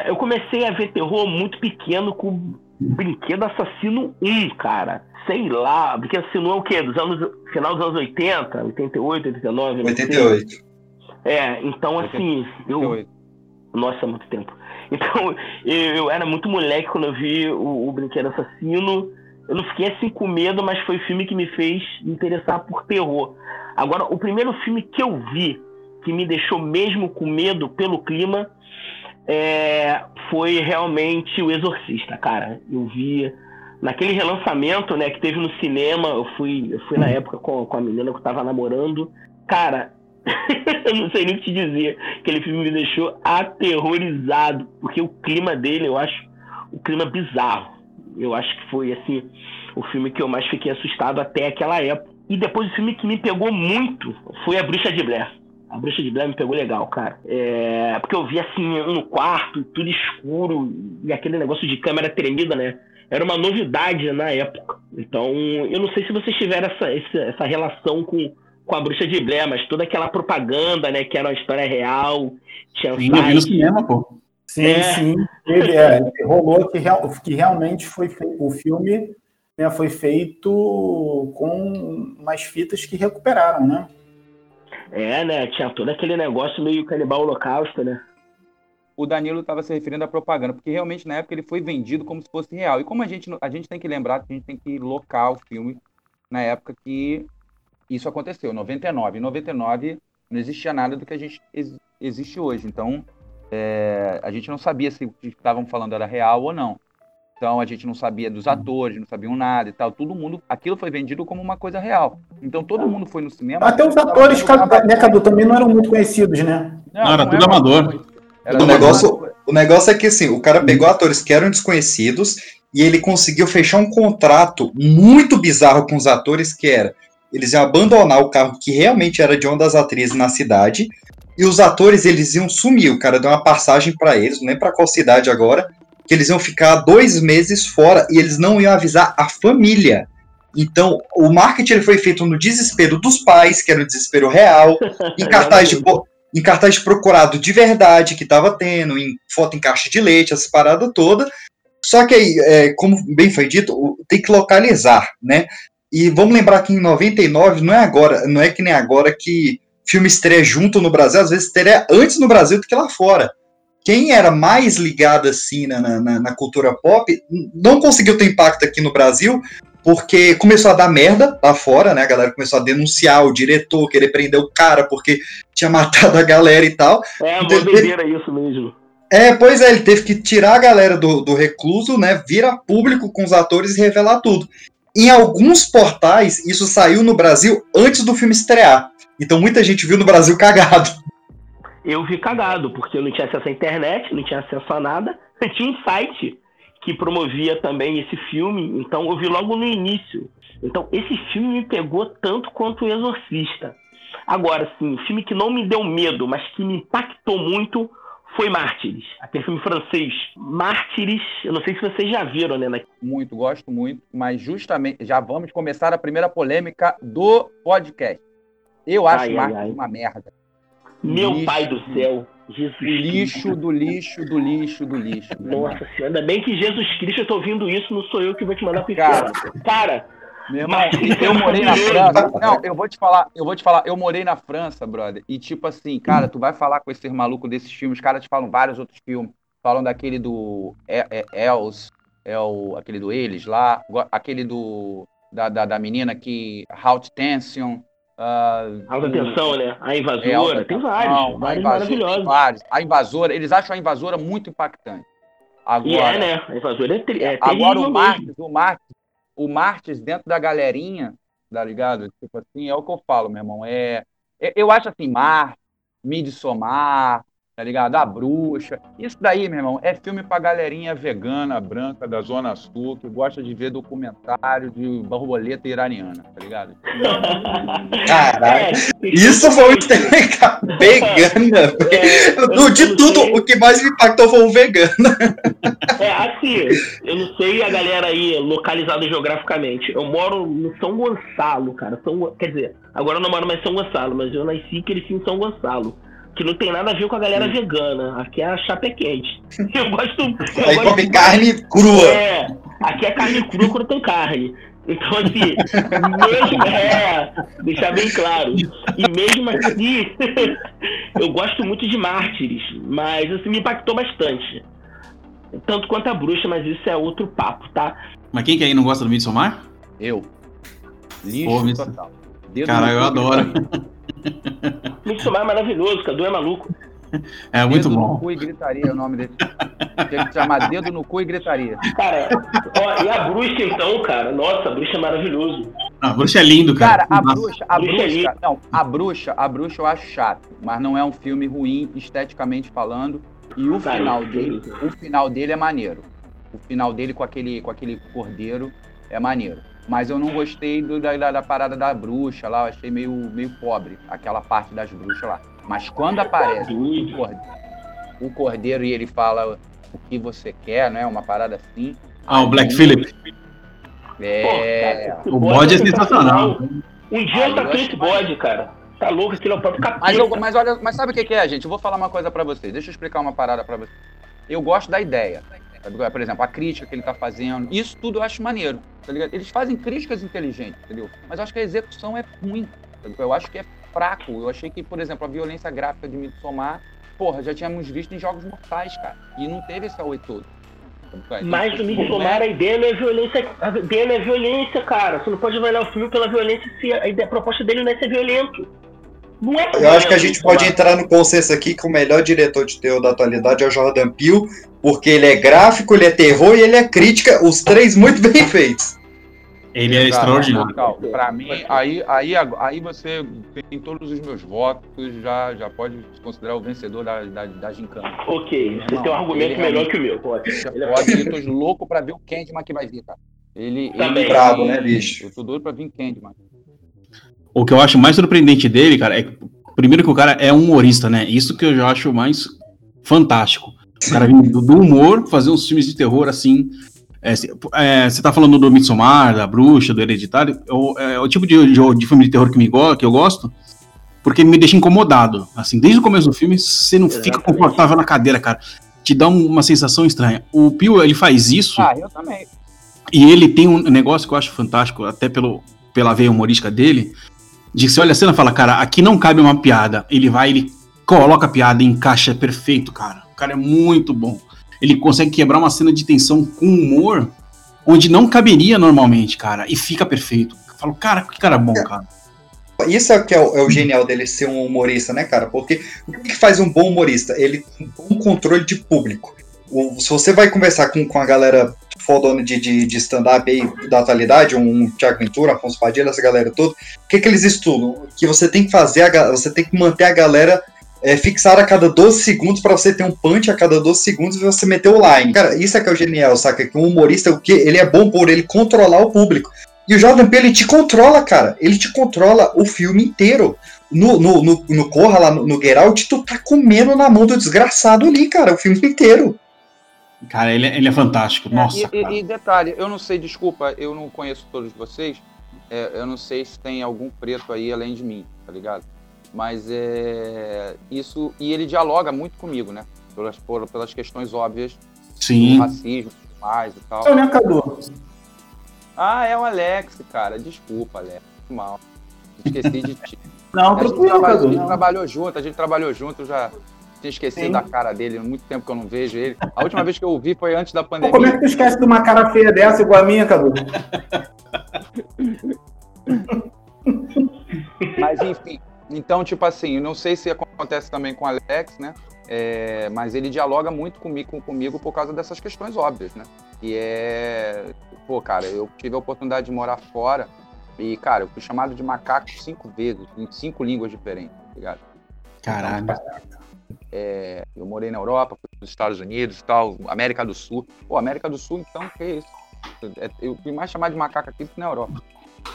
eu comecei a ver terror muito pequeno com o Brinquedo Assassino 1, cara. Sei lá, Brinquedo Assassino 1 é o quê? Dos anos, final dos anos 80, 88, 89? não sei. 88. É, então assim, eu, 88. Nossa, muito tempo. Então, eu, eu era muito moleque quando eu vi o, o Brinquedo Assassino. Eu não fiquei assim com medo, mas foi o filme que me fez me interessar por terror. Agora, o primeiro filme que eu vi, que me deixou mesmo com medo pelo clima, é, foi realmente O Exorcista, cara. Eu vi naquele relançamento né, que teve no cinema, eu fui, eu fui na época com, com a menina que eu tava namorando. Cara, eu não sei nem o que te dizer. Aquele filme me deixou aterrorizado, porque o clima dele, eu acho, o clima bizarro. Eu acho que foi, assim, o filme que eu mais fiquei assustado até aquela época. E depois o filme que me pegou muito foi A Bruxa de Blair. A Bruxa de Blair me pegou legal, cara. É, porque eu vi assim no quarto, tudo escuro, e aquele negócio de câmera tremida, né? Era uma novidade na época. Então, eu não sei se vocês tiveram essa, essa, essa relação com, com a Bruxa de Blair, mas toda aquela propaganda, né? Que era uma história real. Tinha Sim, eu vi no cinema, pô. Sim, é. sim. Ele, é, rolou que, real, que realmente foi feito. O filme né, foi feito com umas fitas que recuperaram, né? É, né? Tinha todo aquele negócio meio canibal holocausto, né? O Danilo estava se referindo à propaganda, porque realmente na época ele foi vendido como se fosse real. E como a gente, a gente tem que lembrar a gente tem que locar o filme na época que isso aconteceu, 99. Em 99 não existia nada do que a gente ex existe hoje. Então, é, a gente não sabia se o que estavam falando era real ou não. Então a gente não sabia dos atores, não sabiam nada e tal. Todo mundo, aquilo foi vendido como uma coisa real. Então todo mundo foi no cinema. Até os atores, né, Cadu, também não eram muito conhecidos, né? Não, não era tudo amador. Era o, negócio, o negócio é que assim, o cara pegou atores que eram desconhecidos e ele conseguiu fechar um contrato muito bizarro com os atores que era eles iam abandonar o carro que realmente era de uma das atrizes na cidade e os atores eles iam sumir. O cara deu uma passagem para eles, não lembro para qual cidade agora, que eles iam ficar dois meses fora e eles não iam avisar a família. Então, o marketing foi feito no desespero dos pais, que era o desespero real, em cartaz de, em cartaz de procurado de verdade que estava tendo, em foto em caixa de leite, essa parada toda. Só que aí, é, como bem foi dito, tem que localizar, né? E vamos lembrar que em 99 não é agora, não é que nem agora que filme estreia junto no Brasil, às vezes estreia antes no Brasil do que lá fora quem era mais ligado assim na, na, na, cultura pop não conseguiu ter impacto aqui no Brasil, porque começou a dar merda lá fora, né? A galera começou a denunciar o diretor, querer prender o cara porque tinha matado a galera e tal. É, uma então, doideira isso mesmo. É, pois é, ele teve que tirar a galera do, do recluso, né? Vira público com os atores e revelar tudo. Em alguns portais, isso saiu no Brasil antes do filme estrear. Então muita gente viu no Brasil cagado eu vi cagado, porque eu não tinha acesso à internet, não tinha acesso a nada. Eu tinha um site que promovia também esse filme, então eu vi logo no início. Então, esse filme me pegou tanto quanto o Exorcista. Agora, sim, o filme que não me deu medo, mas que me impactou muito foi Mártires, aquele filme francês. Mártires, eu não sei se vocês já viram, né? Muito, gosto muito, mas justamente já vamos começar a primeira polêmica do podcast. Eu acho ai, Mártires ai, ai. uma merda. Meu lixo, pai do céu. Jesus lixo Cristo. do lixo do lixo do lixo. Nossa senhora, ainda bem que Jesus Cristo, eu tô ouvindo isso, não sou eu que vou te mandar pro cara, Cara, meu irmão, eu morei na França. Não, eu vou te falar, eu vou te falar, eu morei na França, brother. E tipo assim, cara, tu vai falar com esses malucos desses filmes, os caras te falam vários outros filmes. Falam daquele do é, é, Els, é o, aquele do Eles lá, aquele do da, da, da menina que Halt Tension. Uh, alta tensão, né? A invasora, é, tem vários, vários maravilhosos. Vários. A invasora, eles acham a invasora muito impactante. Agora, e é, né? A invasora é, é Agora o Marques, o Marques, o Marques dentro da galerinha, tá ligado? Tipo assim, é o que eu falo, meu irmão. É, é eu acho assim, Mar, Midsommar, tá ligado? A Bruxa. Isso daí, meu irmão, é filme pra galerinha vegana, branca, da Zona Sul, que gosta de ver documentário de borboleta iraniana, tá ligado? Caralho, isso foi um vegana. É, de tudo, sei. o que mais me impactou foi o vegano. É, assim, eu não sei a galera aí localizada geograficamente. Eu moro no São Gonçalo, cara. São, quer dizer, agora eu não moro mais em São Gonçalo, mas eu nasci e cresci em São Gonçalo que não tem nada a ver com a galera Sim. vegana. Aqui é a chapa é quente. Eu gosto. Eu Aí gosto come carne crua. É, aqui é carne crua quando tem carne. Então, assim, mesmo. É, deixar bem claro. E mesmo assim, eu gosto muito de mártires, mas assim, me impactou bastante. Tanto quanto a bruxa, mas isso é outro papo, tá? Mas quem que aí não gosta do Midsommar? Eu. Lixo Pô, total. Cara, eu adoro. Midsommar é maravilhoso, Cadu é maluco. É muito dedo bom. no cu e gritaria é o nome dele. Tem que chamar dedo no cu e gritaria. Cara, ó, e a bruxa então, cara? Nossa, a bruxa é maravilhoso. A bruxa é lindo, cara. Cara, a bruxa, a bruxa, bruxa é não, a bruxa, a bruxa eu acho chato, mas não é um filme ruim esteticamente falando. E o cara, final dele, o final dele é maneiro. o final dele com aquele, com aquele cordeiro é maneiro. Mas eu não gostei do, da, da, parada da bruxa lá, eu achei meio, meio pobre, aquela parte das bruxas lá. Mas quando aparece o cordeiro, o cordeiro e ele fala o que você quer, né? Uma parada assim. Ah, o Black Phillip. É. Pô, cara, o bode é sensacional. Um dia eu taquei esse bode, cara. Tá louco, aquilo é o próprio capeta. Mas, eu, mas, olha, mas sabe o que, que é, gente? Eu vou falar uma coisa para vocês. Deixa eu explicar uma parada para vocês. Eu gosto da ideia. Por exemplo, a crítica que ele tá fazendo. Isso tudo eu acho maneiro. Tá ligado? Eles fazem críticas inteligentes, entendeu? Mas eu acho que a execução é ruim. Tá eu acho que é fraco. Eu achei que, por exemplo, a violência gráfica de Midsommar, porra, já tínhamos visto em Jogos Mortais, cara. E não teve esse auê todo. Mas no Midsommar a ideia não é violência. A ideia não é violência, cara. Você não pode avaliar o filme pela violência se a, ideia, a proposta dele não é ser violento. Não é Eu acho que a gente pode entrar no consenso aqui que o melhor diretor de terror da atualidade é o Jordan Peele, porque ele é gráfico, ele é terror e ele é crítica, os três muito bem feitos. Ele é extraordinário. Para mim, aí, aí, aí você tem todos os meus votos, já, já pode se considerar o vencedor da, da, da gincana. Ok, você tem um argumento melhor que o meu, pode. Ele é pode, eu tô louco para ver o Candyman que vai vir, cara. Ele, Também. ele bravo, né, bicho? Eu tô doido pra vir Candyman. O que eu acho mais surpreendente dele, cara, é primeiro que o cara é um humorista, né? Isso que eu já acho mais fantástico. O cara vindo do humor, fazer uns filmes de terror assim. É, é, você tá falando do Midsommar, da Bruxa, do Hereditário. É, é o tipo de, de, de, filme de terror que, me go que eu gosto, porque ele me deixa incomodado. Assim, desde o começo do filme, você não Exatamente. fica confortável na cadeira, cara. Te dá um, uma sensação estranha. O Pio, ele faz isso. Ah, eu também. E ele tem um negócio que eu acho fantástico, até pelo, pela veia humorística dele, de que você olha a cena e fala, cara, aqui não cabe uma piada. Ele vai, ele coloca a piada encaixa perfeito, cara. O cara é muito bom. Ele consegue quebrar uma cena de tensão com humor onde não caberia normalmente, cara, e fica perfeito. Eu falo, cara, que cara bom, cara. Isso é o que é o, é o, genial dele ser um humorista, né, cara? Porque o que faz um bom humorista? Ele tem um controle de público. Se você vai conversar com, com a galera fodona de, de, de stand-up aí da atualidade, um Thiago Ventura, Afonso Padilha, essa galera toda, o que, que eles estudam? Que você tem que fazer, a, você tem que manter a galera é, fixar a cada 12 segundos para você ter um punch a cada 12 segundos e você meter o line. Cara, isso é que é o genial, saca? Que um humorista, o que ele é bom por ele controlar o público. E o Jordan Peele, ele te controla, cara. Ele te controla o filme inteiro. No, no, no, no Corra, lá no, no Get tu tá comendo na mão do desgraçado ali, cara, o filme inteiro. Cara, ele, é, ele é fantástico. É, Nossa. E, e, detalhe, eu não sei, desculpa, eu não conheço todos vocês. É, eu não sei se tem algum preto aí além de mim, tá ligado? Mas é isso. E ele dialoga muito comigo, né? Pelas, por, pelas questões óbvias Sim. do racismo mais e tal. É o Cadu? Ah, é o Alex, cara. Desculpa, Alex. Mal. Esqueci de ti. Não, tranquilo, Cadu. A gente trabalhou junto, a gente trabalhou junto, já tinha esquecido Sim. da cara dele, há muito tempo que eu não vejo ele. A última vez que eu o vi foi antes da pandemia. Pô, como é que tu esquece de uma cara feia dessa igual a minha, Cadu? Mas enfim, então, tipo assim, não sei se acontece também com o Alex, né? É, mas ele dialoga muito comigo, comigo por causa dessas questões óbvias, né? E é. Pô, cara, eu tive a oportunidade de morar fora e, cara, eu fui chamado de macaco cinco vezes, em cinco línguas diferentes, tá ligado? Caralho. Então, é, eu morei na Europa, nos Estados Unidos e tal, América do Sul. Pô, América do Sul, então, que é isso? É, eu fui mais chamado de macaco aqui do que na Europa.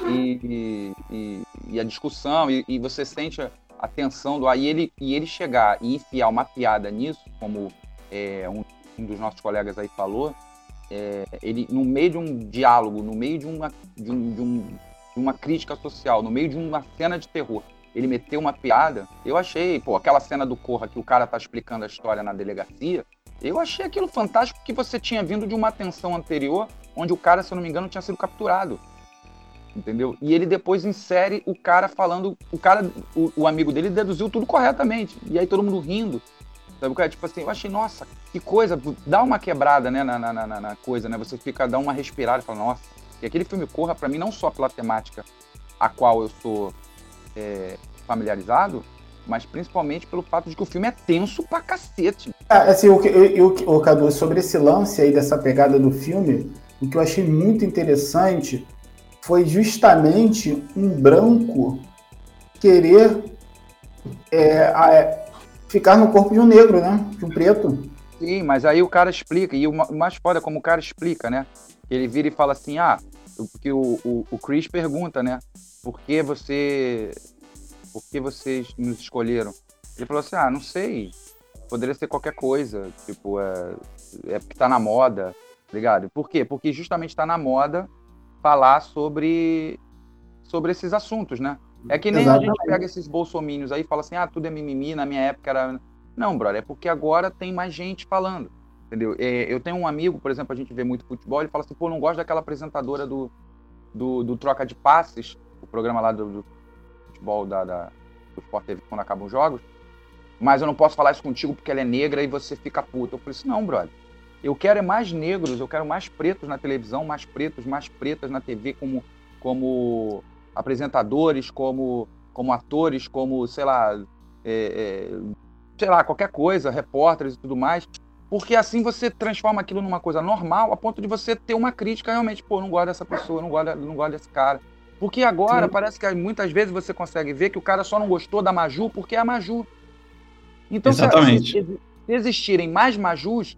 E, e, e a discussão, e, e, você sente a tensão do. Aí ele, e ele chegar e enfiar uma piada nisso, como é, um, um, dos nossos colegas aí falou, é, ele, no meio de um diálogo, no meio de uma, de, um, de, um, de uma crítica social, no meio de uma cena de terror, ele meteu uma piada, eu achei, pô, aquela cena do Corra que o cara tá explicando a história na delegacia, eu achei aquilo fantástico porque você tinha vindo de uma atenção anterior, onde o cara, se eu não me engano, tinha sido capturado. Entendeu? E ele depois insere o cara falando, o cara, o, o amigo dele deduziu tudo corretamente. E aí todo mundo rindo. Sabe o que é? Tipo assim, eu achei, nossa, que coisa, dá uma quebrada, né, na, na, na, na coisa, né? Você fica, dá uma respirada e fala, nossa, e aquele filme corra para mim não só pela temática a qual eu sou é, familiarizado, mas principalmente pelo fato de que o filme é tenso pra cacete. Ah, assim, o, eu, o Cadu, sobre esse lance aí dessa pegada do filme, o que eu achei muito interessante foi justamente um branco querer é, é, ficar no corpo de um negro, né? De um preto. Sim, mas aí o cara explica, e o mais foda é como o cara explica, né? Ele vira e fala assim, ah, porque o, o, o Chris pergunta, né? Por que você. Por que vocês nos escolheram? Ele falou assim, ah, não sei. Poderia ser qualquer coisa. Tipo, é, é porque tá na moda, tá ligado? Por quê? Porque justamente tá na moda falar sobre, sobre esses assuntos, né? É que nem Exatamente. a gente pega esses bolsomínios aí e fala assim, ah, tudo é mimimi, na minha época era. Não, brother, é porque agora tem mais gente falando. Entendeu? É, eu tenho um amigo, por exemplo, a gente vê muito futebol, ele fala assim, pô, não gosto daquela apresentadora do, do, do troca de passes, o programa lá do, do futebol da, da, do Sport TV quando acabam os jogos, mas eu não posso falar isso contigo porque ela é negra e você fica puto. Eu falei assim, não, brother. Eu quero é mais negros, eu quero mais pretos na televisão, mais pretos, mais pretas na TV como, como apresentadores, como, como atores, como, sei lá, é, é, sei lá, qualquer coisa, repórteres e tudo mais. Porque assim você transforma aquilo numa coisa normal, a ponto de você ter uma crítica realmente, pô, não gosto dessa pessoa, não gosto, não gosto desse cara. Porque agora Sim. parece que muitas vezes você consegue ver que o cara só não gostou da Maju porque é a Maju. Então, Exatamente. Se, se existirem mais Majus,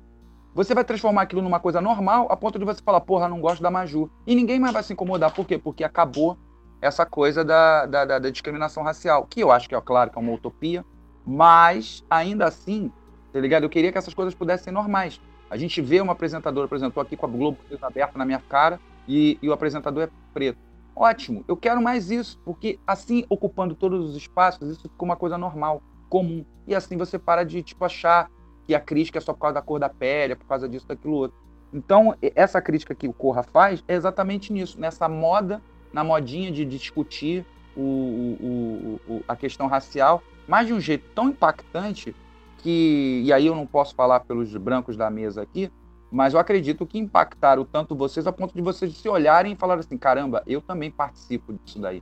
você vai transformar aquilo numa coisa normal, a ponto de você falar, porra, não gosto da Maju. E ninguém mais vai se incomodar. Por quê? Porque acabou essa coisa da, da, da, da discriminação racial, que eu acho que é claro que é uma utopia, mas ainda assim, tá ligado? Eu queria que essas coisas pudessem ser normais. A gente vê uma apresentadora, por exemplo, aqui com a Globo aberta na minha cara e, e o apresentador é preto. Ótimo, eu quero mais isso, porque assim, ocupando todos os espaços, isso fica uma coisa normal, comum. E assim você para de, tipo, achar que a crítica é só por causa da cor da pele, é por causa disso, daquilo outro. Então, essa crítica que o Corra faz é exatamente nisso, nessa moda, na modinha de discutir o, o, o, a questão racial, mas de um jeito tão impactante que, e aí eu não posso falar pelos brancos da mesa aqui, mas eu acredito que impactaram tanto vocês a ponto de vocês se olharem e falarem assim: caramba, eu também participo disso daí.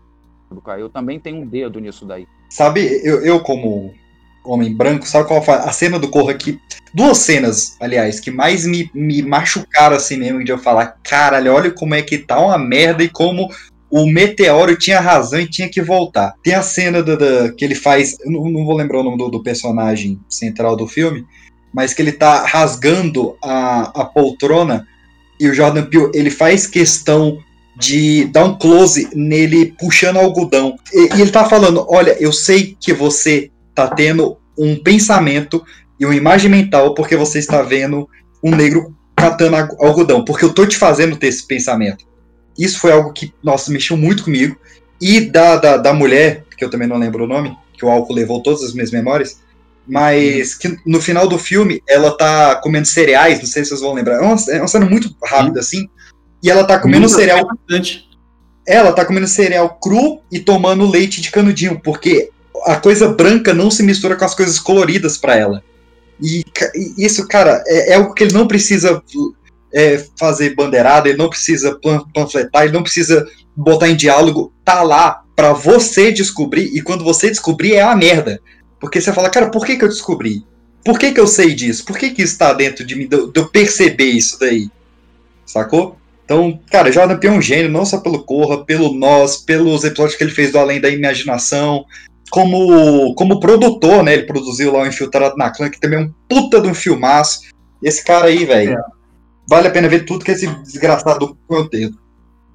Eu também tenho um dedo nisso daí. Sabe, eu, eu como homem branco, sabe qual a cena do Corra aqui? Duas cenas, aliás, que mais me, me machucaram assim mesmo, de eu falar: caralho, olha como é que tá uma merda e como o Meteoro tinha razão e tinha que voltar. Tem a cena do, do que ele faz, eu não, não, vou lembrar o nome do, do, personagem central do filme, mas que ele tá rasgando a, a poltrona e o Jordan Peele ele faz questão de dar um close nele puxando algodão. E, e ele tá falando: Olha, eu sei que você tá tendo um pensamento e uma imagem mental porque você está vendo um negro catando algodão, porque eu tô te fazendo ter esse pensamento. Isso foi algo que, nossa, mexeu muito comigo. E da, da, da mulher, que eu também não lembro o nome, que o álcool levou todas as minhas memórias, mas que no final do filme ela tá comendo cereais, não sei se vocês vão lembrar. É uma, é uma cena muito rápida, assim. E ela tá comendo muito cereal. Bastante. Ela tá comendo cereal cru e tomando leite de canudinho, porque a coisa branca não se mistura com as coisas coloridas para ela. E, e, isso, cara, é, é algo que ele não precisa é, fazer bandeirada, ele não precisa panfletar, ele não precisa botar em diálogo, tá lá para você descobrir, e quando você descobrir é a merda. Porque você fala, cara, por que, que eu descobri? Por que, que eu sei disso? Por que, que isso tá dentro de mim, de eu perceber isso daí? Sacou? Então, cara, Jordan Peele é um gênio, não só pelo Corra, pelo Nós, pelos episódios que ele fez do Além da Imaginação, como, como produtor, né? Ele produziu lá o Infiltrado na Clã, que também é um puta de um filmaço. Esse cara aí, velho, é vale a pena ver tudo que esse desgraçado conteúdo.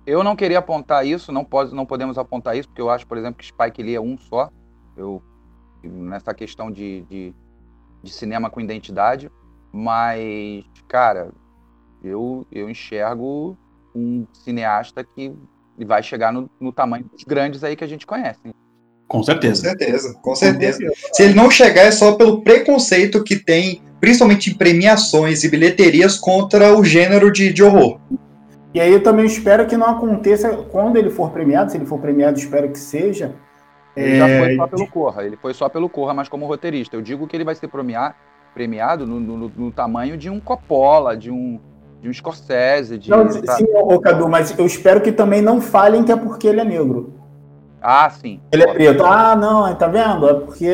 Eu não queria apontar isso, não, pode, não podemos apontar isso, porque eu acho, por exemplo, que Spike Lee é um só. Eu, nessa questão de, de, de cinema com identidade. Mas, cara, eu, eu enxergo um cineasta que vai chegar no, no tamanho dos grandes aí que a gente conhece. Com certeza. Com certeza, com certeza. Se ele não chegar, é só pelo preconceito que tem principalmente em premiações e bilheterias, contra o gênero de, de horror. E aí eu também espero que não aconteça quando ele for premiado, se ele for premiado, espero que seja. Ele é... já foi só pelo Corra, ele foi só pelo Corra, mas como roteirista. Eu digo que ele vai ser premiado, premiado no, no, no tamanho de um Coppola, de um, de um Scorsese. De, não, sim, ô, Cadu, mas eu espero que também não falem que é porque ele é negro. Ah, sim. Ele é preto. Ah, não, tá vendo? É porque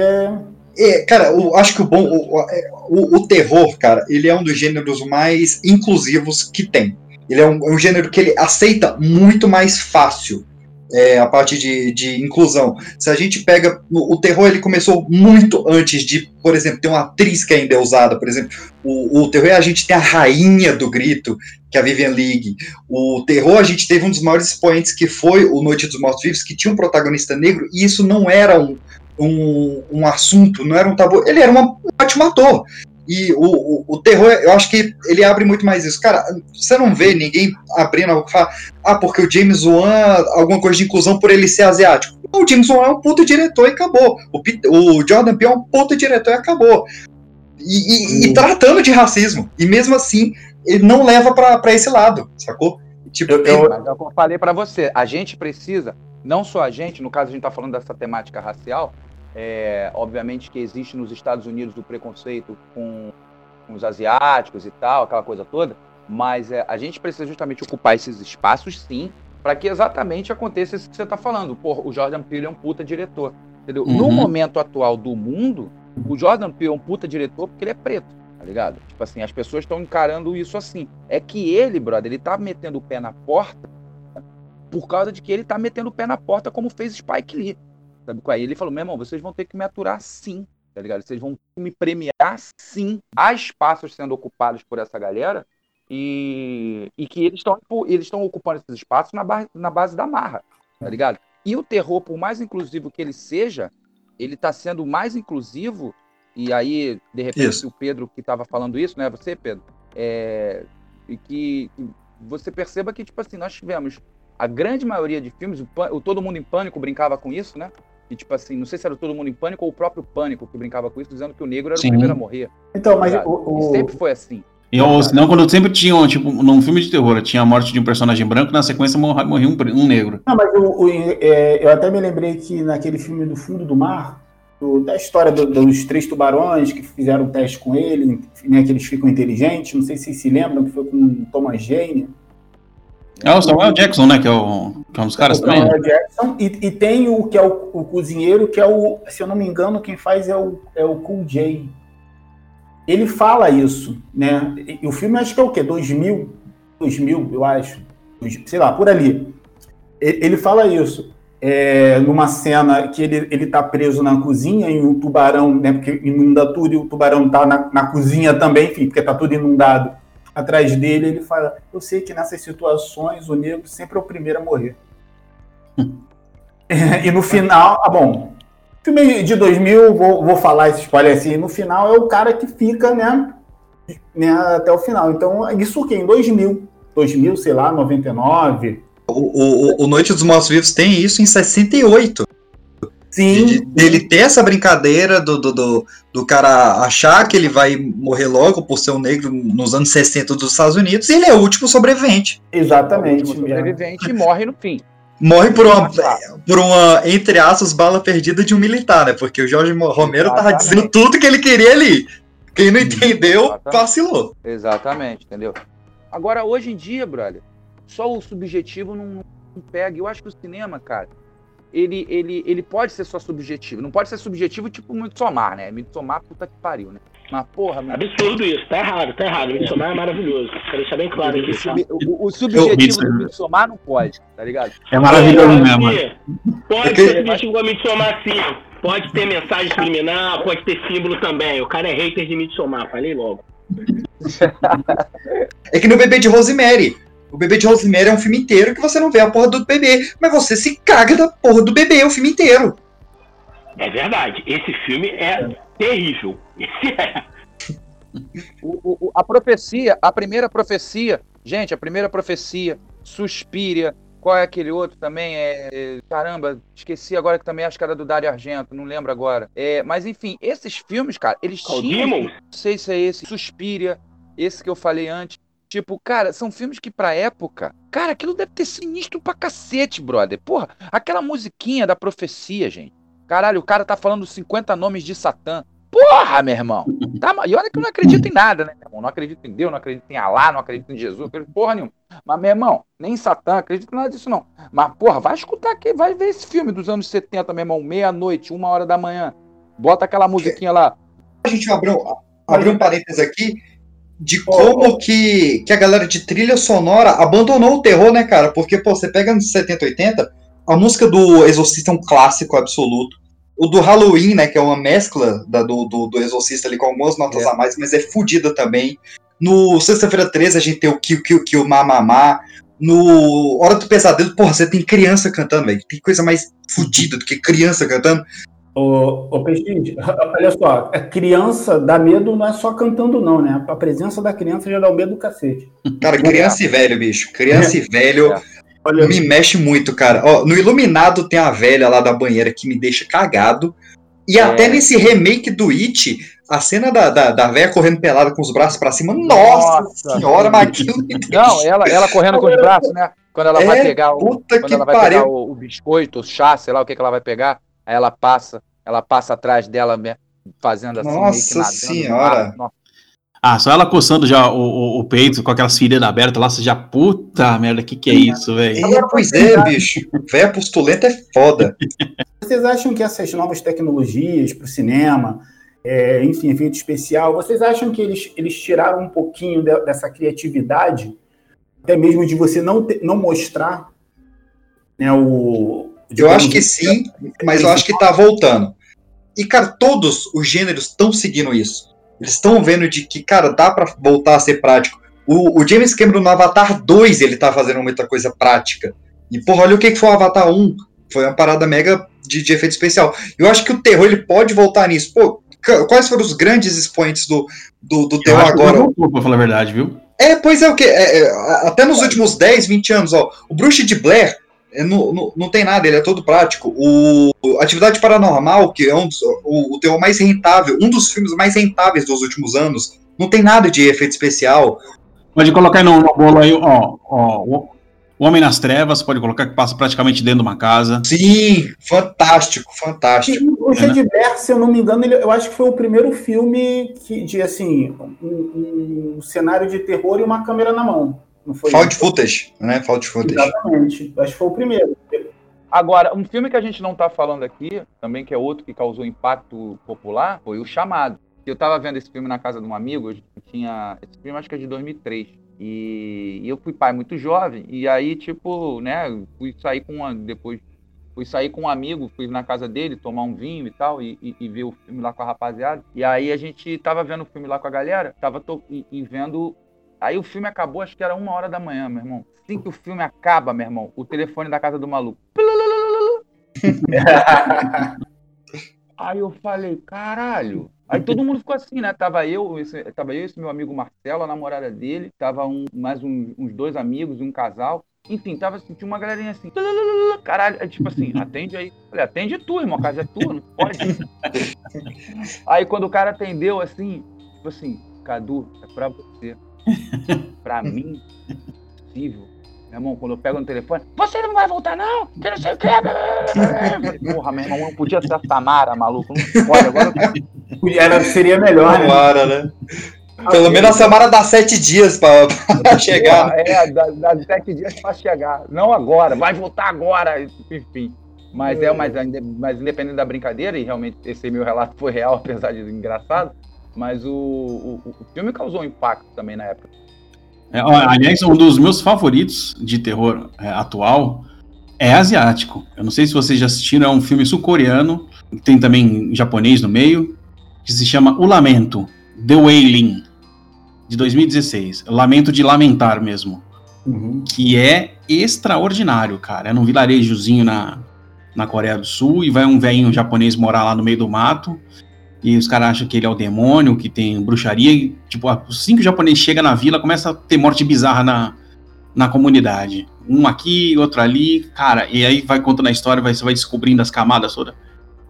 é, cara, eu acho que o bom. O, o, o, terror, cara, ele é um dos gêneros mais inclusivos que tem. Ele é um, é um, gênero que ele aceita muito mais fácil é, a parte de, de inclusão. Se a gente pega. O, o, terror ele começou muito antes de, por exemplo, ter uma atriz que ainda é usada. Por exemplo, o, o terror a gente tem a rainha do grito, que é a Vivian League. O terror a gente teve um dos maiores expoentes que foi o Noite dos Mortos Vivos, que tinha um protagonista negro, e isso não era um, um, um assunto, não era um tabu. Ele era uma, um ótimo ator. E o, o, o, terror, eu acho que ele abre muito mais isso. Cara, você não vê ninguém abrindo algo que fala, ah, porque o James Wan, alguma coisa de inclusão por ele ser asiático. o James Wan é um puto diretor e acabou. O, o Jordan Peele é um puto diretor e acabou. E, e, e, tratando de racismo. E mesmo assim, ele não leva para esse lado, sacou? Tipo, eu, eu, Mas é eu falei para você, a gente precisa, não só a gente, no caso a gente tá falando dessa temática racial, é, obviamente que existe nos Estados Unidos o preconceito com, com os asiáticos e tal, aquela coisa toda, mas é, a gente precisa justamente ocupar esses espaços, sim, para que exatamente aconteça isso que você está falando. Porra, o Jordan Peele é um puta diretor. Entendeu? Uhum. No momento atual do mundo, o Jordan Peele é um puta diretor porque ele é preto, tá ligado? Tipo assim, as pessoas estão encarando isso assim. É que ele, brother, ele tá metendo o pé na porta por causa de que ele tá metendo o pé na porta como fez Spike Lee. Sabe qual é? Ele falou, meu irmão, vocês vão ter que me aturar sim, tá ligado? Vocês vão me premiar sim. Há espaços sendo ocupados por essa galera e, e que eles estão eles estão ocupando esses espaços na base, na base da marra, tá ligado? E o terror, por mais inclusivo que ele seja, ele está sendo mais inclusivo, e aí, de repente, isso. o Pedro que estava falando isso, né? Você, Pedro, é, e que, que você perceba que, tipo assim, nós tivemos a grande maioria de filmes, o, o Todo Mundo em Pânico brincava com isso, né? E, tipo assim, não sei se era todo mundo em pânico ou o próprio pânico que brincava com isso, dizendo que o negro era Sim. o primeiro a morrer. Então, mas o, o... sempre foi assim. E, ou senão, quando sempre tinha, tipo, num filme de terror, tinha a morte de um personagem branco, na sequência morria, morria um, um, negro. Não, mas o, o, é, eu até me lembrei que naquele filme do Fundo do Mar, do, da história do, dos três tubarões que fizeram o teste com ele, né, que eles ficam inteligentes, não sei se vocês se lembram, que foi com Thomas Jane. É o Samuel Jackson, né? Que é, o, que é um dos caras também. Samuel Jackson, e, e, tem o que é o, o, cozinheiro, que é o, se eu não me engano, quem faz é o, é o Cool J. Ele fala isso, né? E, o filme acho que é o quê? 2000? 2000, eu acho. Sei lá, por ali. Ele fala isso. É, numa cena que ele, ele tá preso na cozinha e um tubarão, né? Porque inunda tudo e o tubarão tá na, na cozinha também, enfim, porque tá tudo inundado atrás dele, ele fala: Eu sei que nessas situações o negro sempre é o primeiro a morrer. e no final, ah, bom, filme de 2000, vou, vou falar esse spoiler assim: no final é o cara que fica, né, né até o final. Então, isso o quê? Em 2000, 2000, sei lá, 99. O, o, o Noite dos Mortos Vivos tem isso em 68. Sim. De, dele ter essa brincadeira do, do, do, do, cara achar que ele vai morrer logo por ser um negro nos anos 60 dos Estados Unidos, e ele é o último sobrevivente. Exatamente. O último sobrevivente e morre no fim. Morre por uma, por uma, entre aspas, bala perdida de um militar, né? Porque o Jorge Romero Exatamente. tava dizendo tudo que ele queria ali. Quem não entendeu, Exatamente. vacilou. Exatamente, entendeu? Agora, hoje em dia, brother, só o subjetivo não, não pega. Eu acho que o cinema, cara, ele, ele, ele pode ser só subjetivo. Não pode ser subjetivo tipo Midsommar, né? Midsommar, puta que pariu, né? Mas, porra... Absurdo isso, tá errado, tá errado. Midsommar é maravilhoso. Quero deixar bem claro isso. O, o, subjetivo do Midsommar não pode, tá ligado? É maravilhoso mesmo. Pode ser subjetivo com Midsommar, sim. Pode ter mensagem subliminar, pode ter símbolo também. O cara é hater de Midsommar, falei logo. é que no bebê de Rosemary, o bebê de Rosemary é um filme inteiro que você não vê a porra do bebê, mas você se caga da porra do bebê o filme inteiro. É verdade. Esse filme é terrível. Esse é. O, o, a profecia, a primeira profecia, gente, a primeira profecia, Suspiria, qual é aquele outro também? É, é, caramba, esqueci agora que também acho que era do Dario Argento, não lembro agora. É, mas enfim, esses filmes, cara, eles Qual tinham. Não sei se é esse, Suspiria, esse que eu falei antes. Tipo, cara, são filmes que pra época. Cara, aquilo deve ter sinistro pra cacete, brother. Porra, aquela musiquinha da profecia, gente. Caralho, o cara tá falando 50 nomes de Satã. Porra, meu irmão. Tá, e olha que eu não acredito em nada, né, meu irmão? Não acredito em Deus, não acredito em Alá, não acredito em Jesus, não em porra nenhuma. Mas, meu irmão, nem Satã, acredito em nada disso, não. Mas, porra, vai escutar aqui, vai ver esse filme dos anos 70, meu irmão. Meia-noite, uma hora da manhã. Bota aquela musiquinha lá. A gente abriu, abriu um parênteses aqui de como que, que a galera de trilha sonora abandonou o terror, né, cara? Porque, pô, você pega nos 70, 80, a música do Exorcista é um clássico absoluto. O do Halloween, né, que é uma mescla da, do, do, do, Exorcista ali com algumas notas é. a mais, mas é fodida também. No Sexta-feira 13 a gente tem o Kill Kill Kill Mamamá. No Hora do Pesadelo, porra, você tem criança cantando, velho. Tem coisa mais fodida do que criança cantando. Ô, ô Peixe, olha só, a criança dá medo não é só cantando, não, né? A presença da criança já dá o medo do cacete. Cara, criança é. e velho, bicho. Criança é. e velho. É. Olha, me mexe muito, cara. Ó, no Iluminado tem a velha lá da banheira que me deixa cagado. E é. até nesse remake do It, a cena da, da, da velha correndo pelada com os braços para cima, nossa, nossa senhora, mas aquilo Não, ela, ela correndo com os braços, né? Quando ela é, vai pegar o, quando ela vai pegar o, o, biscoito, o chá, sei lá o que, que ela vai pegar, aí ela passa, ela passa atrás dela fazendo assim, nossa senhora. Nossa, ah, só ela coçando já o, o, o peito com aquelas feridas abertas lá, você já, puta merda, que que é isso, velho? É, pois é, bicho. Véia postulenta é foda. Vocês acham que essas novas tecnologias para o cinema, é, enfim, efeito especial, vocês acham que eles, eles tiraram um pouquinho de, dessa criatividade, até mesmo de você não, te, não mostrar né, o. Eu acho que sim, mas eu acho que tá voltando. E, cara, todos os gêneros estão seguindo isso. Eles estão vendo de que, cara, dá para voltar a ser prático. O, o, James Cameron no Avatar 2 ele tá fazendo muita coisa prática. E, porra, olha o que, que foi o Avatar 1. Foi uma parada mega de, de efeito especial. Eu acho que o terror ele pode voltar nisso. Pô, quais foram os grandes expoentes do, do, do terror agora? Não, pra falar a verdade, viu? É, pois é, o que? É, é, até nos últimos 10, 20 anos, ó, o Bruxa de Blair não, não, não, tem nada, ele é todo prático. O Atividade Paranormal, que é um dos, o, o terror mais rentável, um dos filmes mais rentáveis dos últimos anos, não tem nada de efeito especial. Pode colocar no, no bolo aí, ó, ó, o Homem nas Trevas, pode colocar que passa praticamente dentro de uma casa. Sim, fantástico, fantástico. O Richard é, né? se eu não me engano, ele, eu acho que foi o primeiro filme que, de assim, um, um cenário de terror e uma câmera na mão. Não foi Fault footage, né? Fault footage. Exatamente. Acho que foi o primeiro. Agora, um filme que a gente não está falando aqui, também que é outro que causou impacto popular, foi O Chamado. Eu estava vendo esse filme na casa de um amigo, eu tinha. Esse filme acho que é de 2003. E, e eu fui pai muito jovem, e aí, tipo, né, fui sair com uma. Depois fui sair com um amigo, fui na casa dele tomar um vinho e tal, e, e, e ver o filme lá com a rapaziada. E aí a gente tava vendo o filme lá com a galera, tava to, e, e, vendo Aí o filme acabou, acho que era uma hora da manhã, meu irmão. Assim que o filme acaba, meu irmão, o telefone da casa do maluco. Aí eu falei, caralho. Aí todo mundo ficou assim, né? Tava eu, esse, tava eu, esse meu amigo Marcelo, a namorada dele, tava um, mais um, uns dois amigos e um casal. Enfim, tava assim, tinha uma galerinha assim, caralho, é tipo assim, atende aí. Falei, atende tu, irmão, a casa é tua, não pode. aí quando o cara atendeu assim, tipo assim, Cadu, é pra você. pra mim, possível. Meu irmão, quando eu pego no telefone, você não vai voltar, não? Que não sei o que. Porra, meu irmão, não podia ser a Samara, maluco. Não pode, agora. Era, seria melhor, né? Samara, né? Pelo menos a Samara dá sete dias pra, pra chegar. É, dá, dá sete dias pra chegar. Não agora, vai voltar agora. Enfim. Mas é, é mas, mas independente da brincadeira, e realmente esse meu relato foi real, apesar de engraçado, mas o, o, o filme causou um impacto também na época. É, aliás, um dos meus favoritos de terror é, atual é asiático. Eu não sei se vocês já assistiram, é um filme sul-coreano, tem também japonês no meio, que se chama O Lamento, The Wailing, de 2016. Lamento de lamentar mesmo. Uhum. Que é extraordinário, cara. É num vilarejozinho na, na Coreia do Sul e vai um velhinho japonês morar lá no meio do mato e os caras acham que ele é o demônio, que tem bruxaria, e, tipo, assim que o japonês chega na vila, começa a ter morte bizarra na, na comunidade. Um aqui, outro ali, cara, e aí vai contando a história, vai, você vai descobrindo as camadas todas.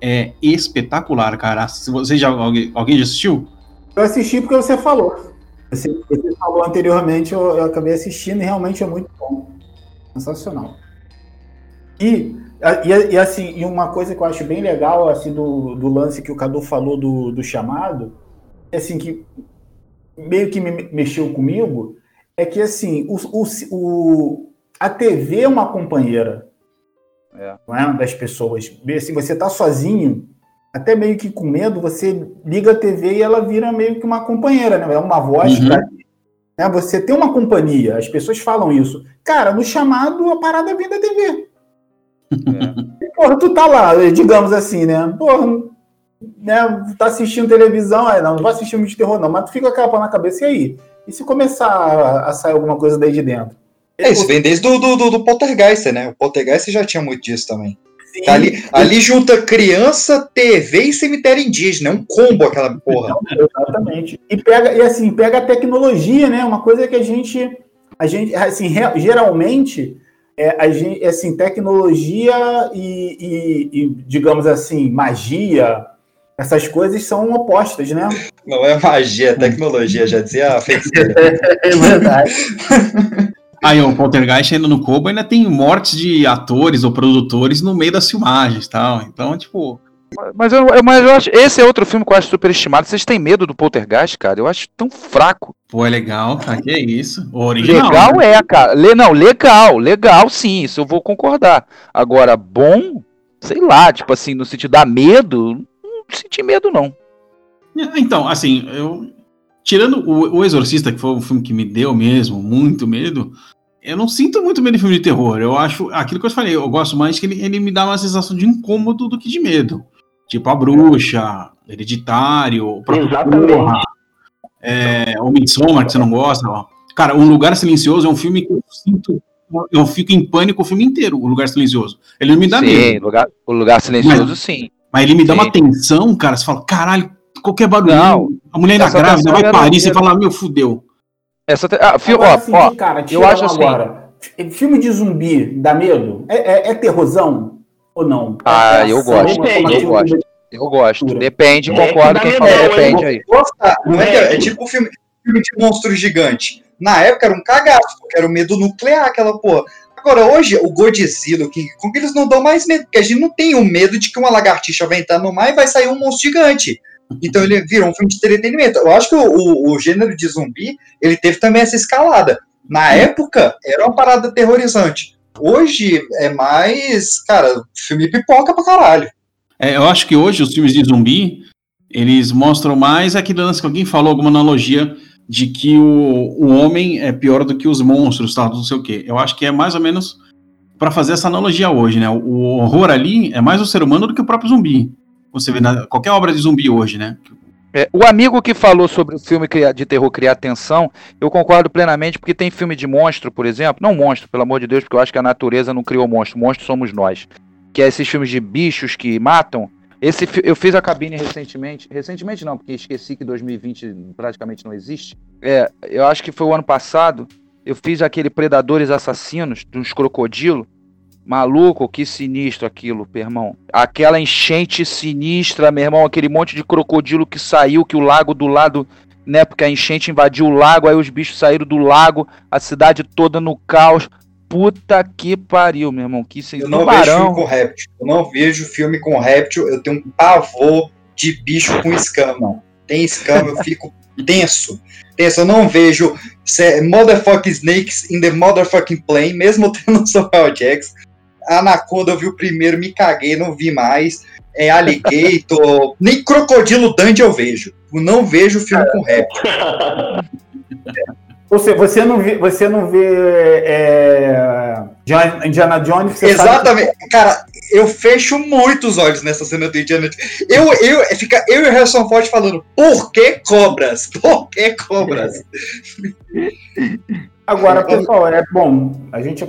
É espetacular, cara. Se você já, alguém, alguém já assistiu? Eu assisti porque você falou. Você, você falou anteriormente, eu, eu acabei assistindo e realmente é muito bom. Sensacional. E e, e, assim, e uma coisa que eu acho bem legal assim do, do lance que o Cadu falou do, do chamado, é assim que meio que me mexeu comigo, é que assim, o, o, o a TV é uma companheira é. Não é, das pessoas. Assim, você tá sozinho, até meio que com medo, você liga a TV e ela vira meio que uma companheira, né? É uma voz uhum. pra, né? Você tem uma companhia, as pessoas falam isso. Cara, no chamado, a parada vem da TV. É. Porra, tu tá lá, digamos assim, né? Porra, né, tá assistindo televisão, aí não, não vai assistir filme de terror, não, mas tu fica com aquela pá na cabeça, e aí? E se começar a, a sair alguma coisa daí de dentro? É, isso vem desde do, do, do Poltergeist, né? O Poltergeist já tinha muito disso também. Sim. Ali, ali junta criança, TV e cemitério indígena. É um combo aquela porra. exatamente. E pega, e assim, pega a tecnologia, né? Uma coisa que a gente. A gente, assim, geralmente, é, a gente, assim, tecnologia e, e, e, digamos assim, magia, essas coisas são opostas, né? Não é magia, é tecnologia, já dizia a feiticeira. é verdade. Aí, o Poltergeist ainda no Kobo ainda tem mortes de atores ou produtores no meio das filmagens e tal. Então, tipo. Mas eu, mas eu acho. Esse é outro filme que eu acho superestimado. Vocês têm medo do Poltergeist, cara? Eu acho tão fraco. Pô, é legal, cara. Que é isso? O original. Legal né? é, cara. Le, não, legal, legal sim. Isso eu vou concordar. Agora, bom, sei lá, tipo assim, no sentido da medo, não senti medo, não. Então, assim, eu tirando o, o Exorcista, que foi o filme que me deu mesmo muito medo, eu não sinto muito medo de filme de terror. Eu acho, aquilo que eu falei, eu gosto mais que ele, ele me dá uma sensação de incômodo do que de medo. Tipo a bruxa, hereditário, o próprio Exatamente. Porra, é, o Midsommar, que você não gosta. Ó. Cara, Um Lugar Silencioso é um filme que eu sinto. Eu fico em pânico o filme inteiro, O Lugar Silencioso. Ele não me dá sim, medo. Lugar, o Lugar Silencioso, mas, sim. Mas ele me dá sim. uma tensão, cara. Você fala, caralho, qualquer barulho. Não, a mulher ainda grávida vai parir, você fala, meu, fudeu. Essa te... ah, filme, ó, assim, ó, cara, eu acho assim. Agora, filme de zumbi dá medo? É, é, é terrorzão ou não? Ah, é eu gosto. Eu gosto. Eu gosto. Depende, concordo quem fala depende aí. Não é, é, é tipo filme, filme de monstro gigante. Na época era um cagaço, porque era o medo nuclear, aquela porra. Agora, hoje, o Godzilla, o King Kong, eles não dão mais medo, porque a gente não tem o medo de que uma lagartixa vai entrar no mar e vai sair um monstro gigante. Então ele virou um filme de entretenimento. Eu acho que o, o, o gênero de zumbi, ele teve também essa escalada. Na época, era uma parada aterrorizante. Hoje é mais, cara, filme pipoca pra caralho. É, eu acho que hoje os filmes de zumbi, eles mostram mais aquele lance que alguém falou, alguma analogia de que o, o homem é pior do que os monstros, tal, não sei o quê. Eu acho que é mais ou menos para fazer essa analogia hoje, né? O horror ali é mais o ser humano do que o próprio zumbi você vê na, qualquer obra de zumbi hoje, né? É, o amigo que falou sobre o filme de terror criar tensão, eu concordo plenamente, porque tem filme de monstro, por exemplo, não monstro, pelo amor de Deus, porque eu acho que a natureza não criou monstro, monstro somos nós. Que é esses filmes de bichos que matam. Esse eu fiz a cabine recentemente, recentemente não, porque esqueci que 2020 praticamente não existe. É, eu acho que foi o ano passado. Eu fiz aquele Predadores Assassinos, dos crocodilos. Maluco, que sinistro aquilo, meu irmão. Aquela enchente sinistra, meu irmão, aquele monte de crocodilo que saiu, que o lago do lado, né? Porque a enchente invadiu o lago, aí os bichos saíram do lago, a cidade toda no caos. Puta que pariu, meu irmão. Que Eu não vejo filme com réptil. Eu não vejo filme com réptil. Eu tenho um pavor de bicho com escama. Tem escama, eu fico tenso. Tenso. Eu não vejo motherfucking snakes in the motherfucking plane, mesmo tendo Samuel Jackson. Anaconda eu vi o primeiro, me caguei, não vi mais. É Alligator, nem Crocodilo Dandy eu vejo. Eu não vejo filme com réptil. Você, você não vê, você não vê é, Indiana Jones? Exatamente. Que... Cara, eu fecho muito os olhos nessa cena do Indiana Jones. Eu, eu, fica eu e o Harrison Ford falando, por que cobras? Por que cobras? Agora, pessoal, é bom, a gente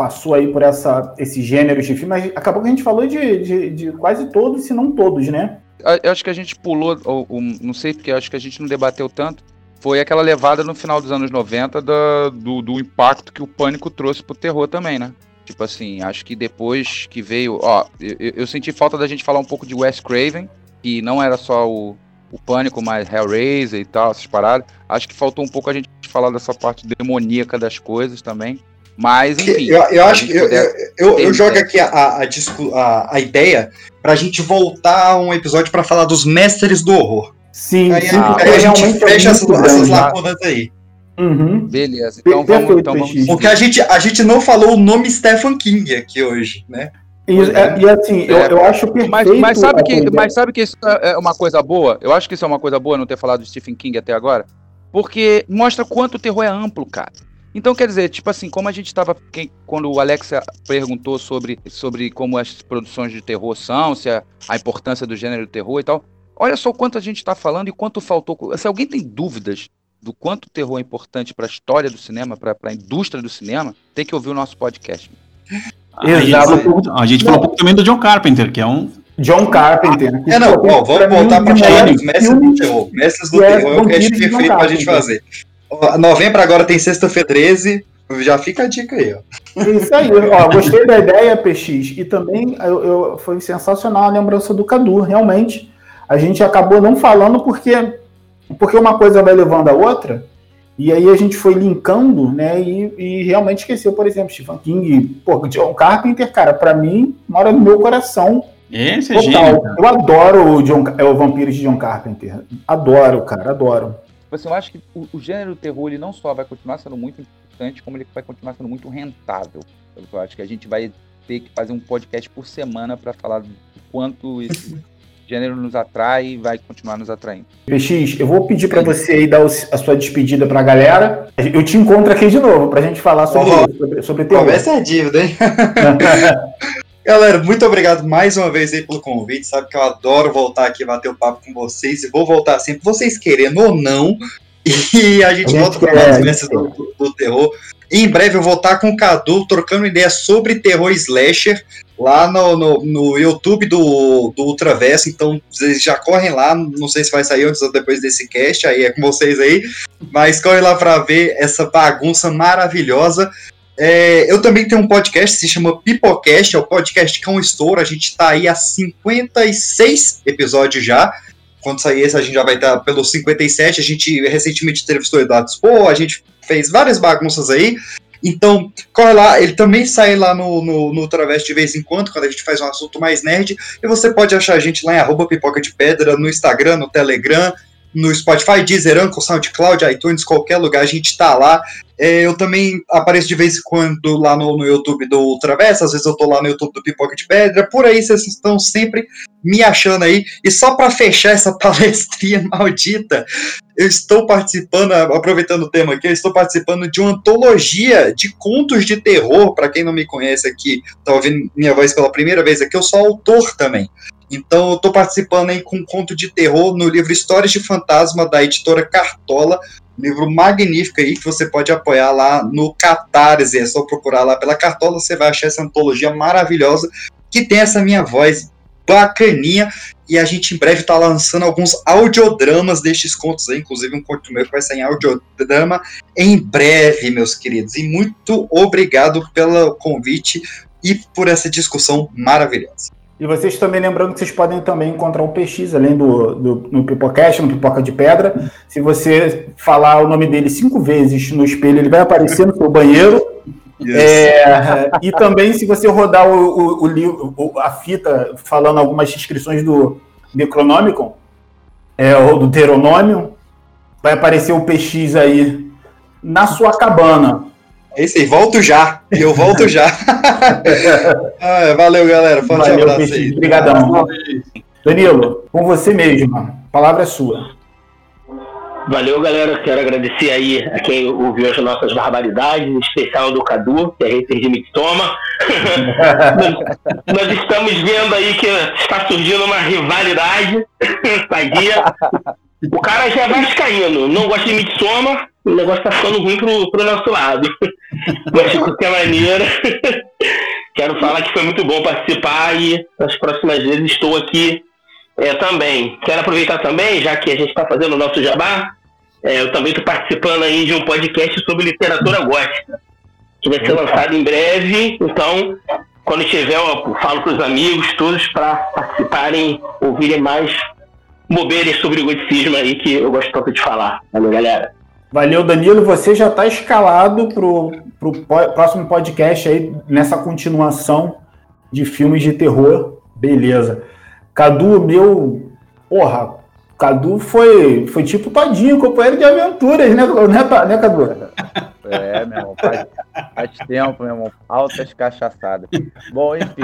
passou aí por essa, esse gênero de filme, mas acabou que a gente falou de, de, de quase todos, se não todos, né? Eu acho que a gente pulou, ou, ou, não sei porque acho que a gente não debateu tanto, foi aquela levada no final dos anos 90 da, do, do impacto que o pânico trouxe pro terror também, né? Tipo assim, acho que depois que veio. Ó, eu, eu, senti falta da gente falar um pouco de Wes Craven, que não era só o, o Pânico, mas Hellraiser e tal, essas paradas. Acho que faltou um pouco a gente falar dessa parte demoníaca das coisas também. Mas, enfim. Eu, eu acho que eu, eu, eu, jogo aqui a, a, a, a ideia pra gente voltar a um episódio para falar dos mestres do horror. Sim, aí, sim, aí a gente é fecha essas, essas lacunas aí. Uhum. Beleza, então vamos, então vamos. Porque a gente, a gente não falou o nome Stephen King aqui hoje, né? E, é, e assim, é, eu, eu acho perfeito. Mas, mas, sabe que, mas sabe que isso é uma coisa boa? Eu acho que isso é uma coisa boa não ter falado de Stephen King até agora. Porque mostra quanto o terror é amplo, cara. Então, quer dizer, tipo assim, como a gente estava. Quando o Alex perguntou sobre, sobre como as produções de terror são, se a, a importância do gênero do terror e tal. Olha só quanto a gente está falando e quanto faltou. Se alguém tem dúvidas do quanto o terror é importante para a história do cinema, para a indústria do cinema, tem que ouvir o nosso podcast. Exato. A gente falou um pouco também do John Carpenter, que é um. John Carpenter. É, não, ó, vamos voltar para falar dos mestres do terror. Mestres do terror é o cast perfeito para a gente fazer. Novembro agora tem sexta-feira 13. Já fica a dica aí, ó. Isso aí, ó, gostei da ideia, PX. E também eu, eu, foi sensacional a lembrança do Cadu, realmente. A gente acabou não falando porque, porque uma coisa vai levando a outra. E aí a gente foi linkando, né? E, e realmente esqueceu, por exemplo, Stephen King, pô, John Carpenter, cara, para mim, mora no meu coração. Esse é total. Gênio, eu adoro o, John, é, o Vampiro de John Carpenter. Adoro, cara, adoro. Você eu acho que o, o, gênero terror ele não só vai continuar sendo muito importante, como ele vai continuar sendo muito rentável. Eu acho que a gente vai ter que fazer um podcast por semana para falar do quanto esse gênero nos atrai e vai continuar nos atraindo. PX, eu vou pedir para você aí dar a sua despedida para a galera. Eu te encontro aqui de novo para a gente falar sobre, oh, sobre, sobre terror. Conversa é dívida, hein? Galera, muito obrigado mais uma vez aí pelo convite. Sabe que eu adoro voltar aqui bater o papo com vocês e vou voltar sempre, vocês querendo ou não. E a gente, a volta para as vivências do, do, do, terror. E em breve eu vou estar com o Cadu trocando ideias sobre terror slasher lá no, no, no, YouTube do, do Ultraverso. Então vocês já correm lá. Não sei se vai sair antes ou depois desse cast, aí é com vocês aí. Mas corre lá para ver essa bagunça maravilhosa. É, eu também tenho um podcast, se chama Pipocast, é o podcast Cão Estouro. A gente está aí há 56 episódios já. Quando sair esse, a gente já vai estar pelos 57. A gente recentemente entrevistou o Eduardo Spor, a gente fez várias bagunças aí. Então, corre lá, ele também sai lá no, no, no Travesti de vez em quando, quando a gente faz um assunto mais nerd. E você pode achar a gente lá em arroba pipoca de pedra, no Instagram, no Telegram, no Spotify, Deezer, Anchor, SoundCloud, iTunes, qualquer lugar, a gente tá lá. É, eu também apareço de vez em quando lá no, no YouTube do Ultraverso, às vezes eu tô lá no YouTube do Pipoca de Pedra, por aí vocês estão sempre me achando aí. E só para fechar essa palestrinha maldita, eu estou participando, aproveitando o tema aqui, eu estou participando de uma antologia de contos de terror, para quem não me conhece aqui, tá ouvindo minha voz pela primeira vez aqui, eu sou autor também. Então eu estou participando aí com um conto de terror no livro Histórias de Fantasma da editora Cartola, livro magnífico aí que você pode apoiar lá no Catarse, é só procurar lá pela Cartola, você vai achar essa antologia maravilhosa que tem essa minha voz bacaninha e a gente em breve está lançando alguns audiodramas destes contos aí, inclusive um conto meu que vai sair em audiodrama em breve, meus queridos. E muito obrigado pelo convite e por essa discussão maravilhosa. E vocês também lembrando que vocês podem também encontrar o PX, além do, do no Pipocast, no Pipoca de Pedra. Se você falar o nome dele cinco vezes no espelho, ele vai aparecer no seu banheiro. Yes. É, e também, se você rodar o, o, o, a fita falando algumas inscrições do Necronomicon, é, ou do Teronômio, vai aparecer o PX aí na sua cabana. É isso aí, volto já. E eu volto já. ah, valeu, galera. Forte valeu, abraço aí. Obrigadão. Danilo, com você mesmo. A palavra é sua. Valeu, galera. Quero agradecer aí a quem ouviu as nossas barbaridades, em especial do Cadu, que é hater de Mitoma. nós, nós estamos vendo aí que está surgindo uma rivalidade sadia. O cara já é vascaíno, não gosta de Mitsoma, o negócio tá ficando ruim pro, pro nosso lado. Mas de qualquer maneira, quero falar que foi muito bom participar e nas próximas vezes estou aqui é, também. Quero aproveitar também, já que a gente está fazendo o nosso jabá, é, eu também estou participando aí de um podcast sobre literatura gótica, que vai ser lançado em breve. Então, quando tiver, eu falo para os amigos todos para participarem, ouvirem mais bobeiras sobre o goticismo aí que eu gosto tanto de falar. Valeu, galera. Valeu, Danilo. Você já está escalado para o próximo podcast aí, nessa continuação de filmes de terror. Beleza. Cadu, meu. Porra, Cadu foi, foi tipo todinho, companheiro de aventuras, né, né, né Cadu? É, meu irmão, faz, faz tempo, meu irmão. Altas cachaçadas. Bom, enfim,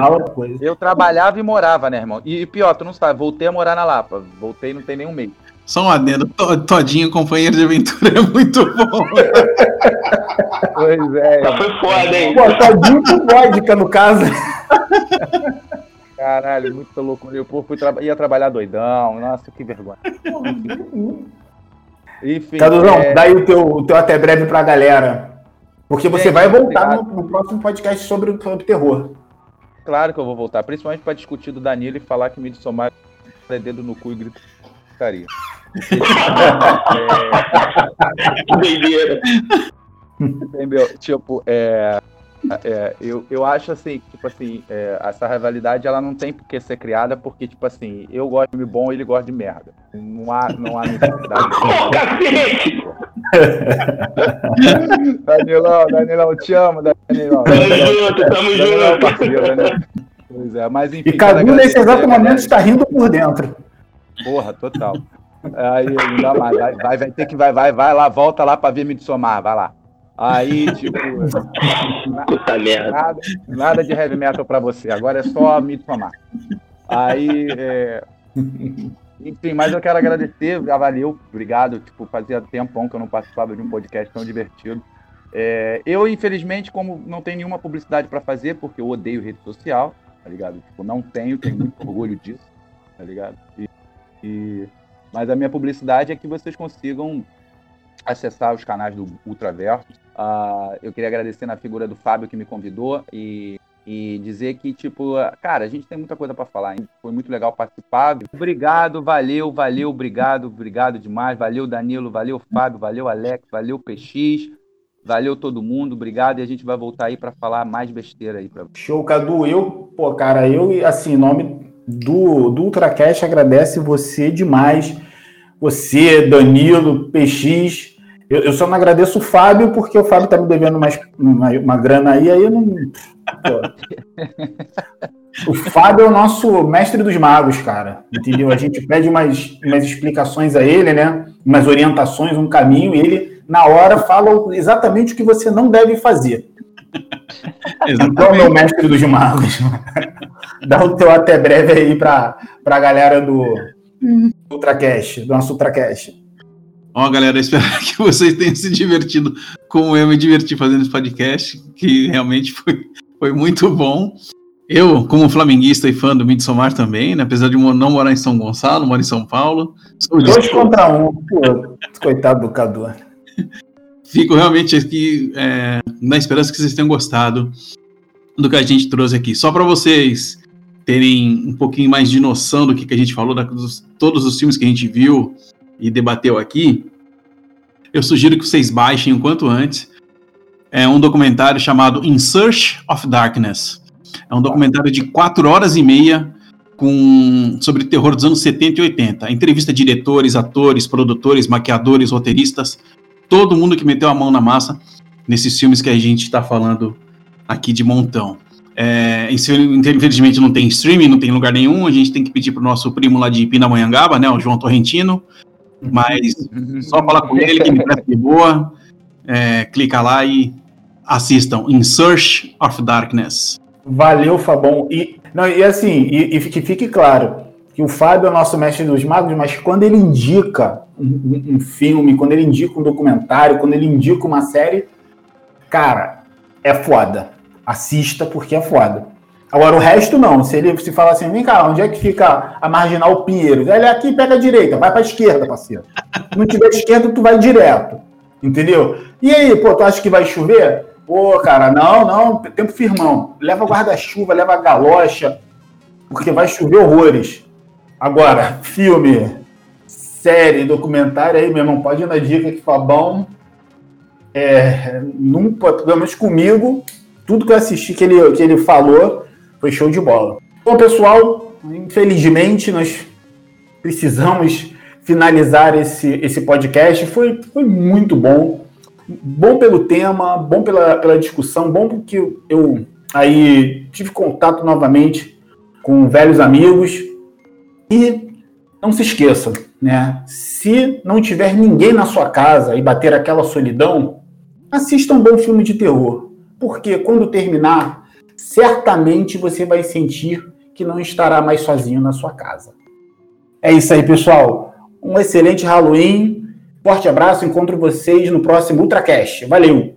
eu trabalhava e morava, né, irmão? E, pior, tu não sabe, voltei a morar na Lapa. Voltei não tem nenhum mês. Só um adendo, Todinho, companheiro de aventura, é muito bom. pois é. Já foi foda, hein? Pô, Todinho com vodka, no caso. Caralho, muito louco. Eu fui tra ia trabalhar doidão. Nossa, que vergonha. Enfim. Caduzão, é... dá aí o teu, o teu até breve pra galera. Porque você Gente, vai voltar no, no, próximo podcast sobre, sobre terror. Claro que eu vou voltar, principalmente para discutir do Danilo e falar que Midsommar é dedo no cu e gritaria. Que doideira. Entendeu? Tipo, é, é, eu, eu acho assim, tipo assim, é, essa rivalidade ela não tem por que ser criada, porque, tipo assim, eu gosto de filme bom e ele gosta de merda. Não há, não há necessidade. Danilão, Danilão, te amo, Danilão. Tamo junto, tamo junto. Parceiro, né? Pois é, mas enfim. E Cadu, nesse exato momento, está rindo por dentro. Porra, total. Aí, mais. Vai, vai, vai ter que vai, vai, vai lá, volta lá pra ver me somar, vai lá. Aí, tipo. Puta merda. Nada, nada de heavy metal pra você, agora é só me tomar. Aí. É... Enfim, mas eu quero agradecer, valeu, obrigado. Tipo, fazia tempão que eu não participava de um podcast tão divertido. É, eu, infelizmente, como não tenho nenhuma publicidade para fazer, porque eu odeio rede social, tá ligado? Tipo, não tenho, tenho muito orgulho disso, tá ligado? E, e, mas a minha publicidade é que vocês consigam acessar os canais do Ultraverso. Uh, eu queria agradecer na figura do Fábio que me convidou e, e dizer que, tipo, cara, a gente tem muita coisa para falar. Hein? Foi muito legal participar. Obrigado, valeu, valeu, obrigado, obrigado demais. Valeu, Danilo, valeu, Fábio, valeu, Alex, valeu, PX. Valeu todo mundo, obrigado. E a gente vai voltar aí para falar mais besteira aí. Pra... Show, Cadu. Eu, pô, cara, eu, assim, em nome do, do Ultracast, agradece você demais. Você, Danilo, PX, eu, eu, só não agradeço o Fábio, porque o Fábio tá me devendo mais, uma, uma grana aí, aí eu não. o Fábio é o nosso mestre dos magos, cara. Entendeu? A gente pede umas, umas explicações a ele, né? Umas orientações, um caminho, e ele, na hora, fala exatamente o que você não deve fazer. Então, meu mestre dos magos. Dá o teu até breve aí para a galera do Ultracast, do nosso Ultracast. Ó, galera, espero que vocês tenham se divertido como eu me diverti fazendo esse podcast, que realmente foi, foi muito bom. Eu, como flamenguista e fã do Midsommar também, né, apesar de não morar em São Gonçalo, moro em São Paulo. Dois contra um, pô, coitado do Cadu. Fico realmente aqui é, na esperança que vocês tenham gostado do que a gente trouxe aqui. Só para vocês terem um pouquinho mais de noção do que, que a gente falou, da, dos, todos os filmes que a gente viu, e debateu aqui, eu sugiro que vocês baixem o quanto antes. É um documentário chamado In Search of Darkness. É um documentário de quatro horas e meia com, sobre terror dos anos 70 e 80. Entrevista diretores, atores, produtores, maquiadores, roteiristas, todo mundo que meteu a mão na massa nesses filmes que a gente está falando aqui de montão. É, infelizmente não tem streaming, não tem lugar nenhum. A gente tem que pedir para o nosso primo lá de Pindamonhangaba, né, o João Torrentino, mas só falar com ele que me parece de boa. É, clica lá e assistam In Search of Darkness. Valeu, Fabão. E, não, e assim, e, e que fique claro que o Fábio é o nosso mestre dos magos, mas quando ele indica um, um, filme, quando ele indica um documentário, quando ele indica uma série, cara, é foda. Assista porque é foda. Agora, o resto não. Se ele se falar assim, vem cá, onde é que fica a marginal Pinheiro? Ele é aqui, pega a direita, vai pra esquerda, parceiro. Se não tiver esquerda, tu vai direto. Entendeu? E aí, pô, tu acha que vai chover? Pô, cara, não, não, tempo firmão. Leva guarda-chuva, leva galocha, porque vai chover horrores. Agora, filme, série, documentário aí, meu irmão, pode ir na dica que Fabão, é, nunca, pelo menos comigo, tudo que eu assisti que ele, que ele falou, foi show de bola. Bom, pessoal, infelizmente nós precisamos finalizar esse, esse podcast. Foi, foi muito bom. Bom pelo tema, bom pela, pela discussão, bom porque eu aí tive contato novamente com velhos amigos. E não se esqueça, né? Se não tiver ninguém na sua casa e bater aquela solidão, assista um bom filme de terror, porque quando terminar, certamente você vai sentir que não estará mais sozinho na sua casa. É isso aí, pessoal. Um excelente Halloween. Forte abraço, encontro vocês no próximo Ultracast. Valeu!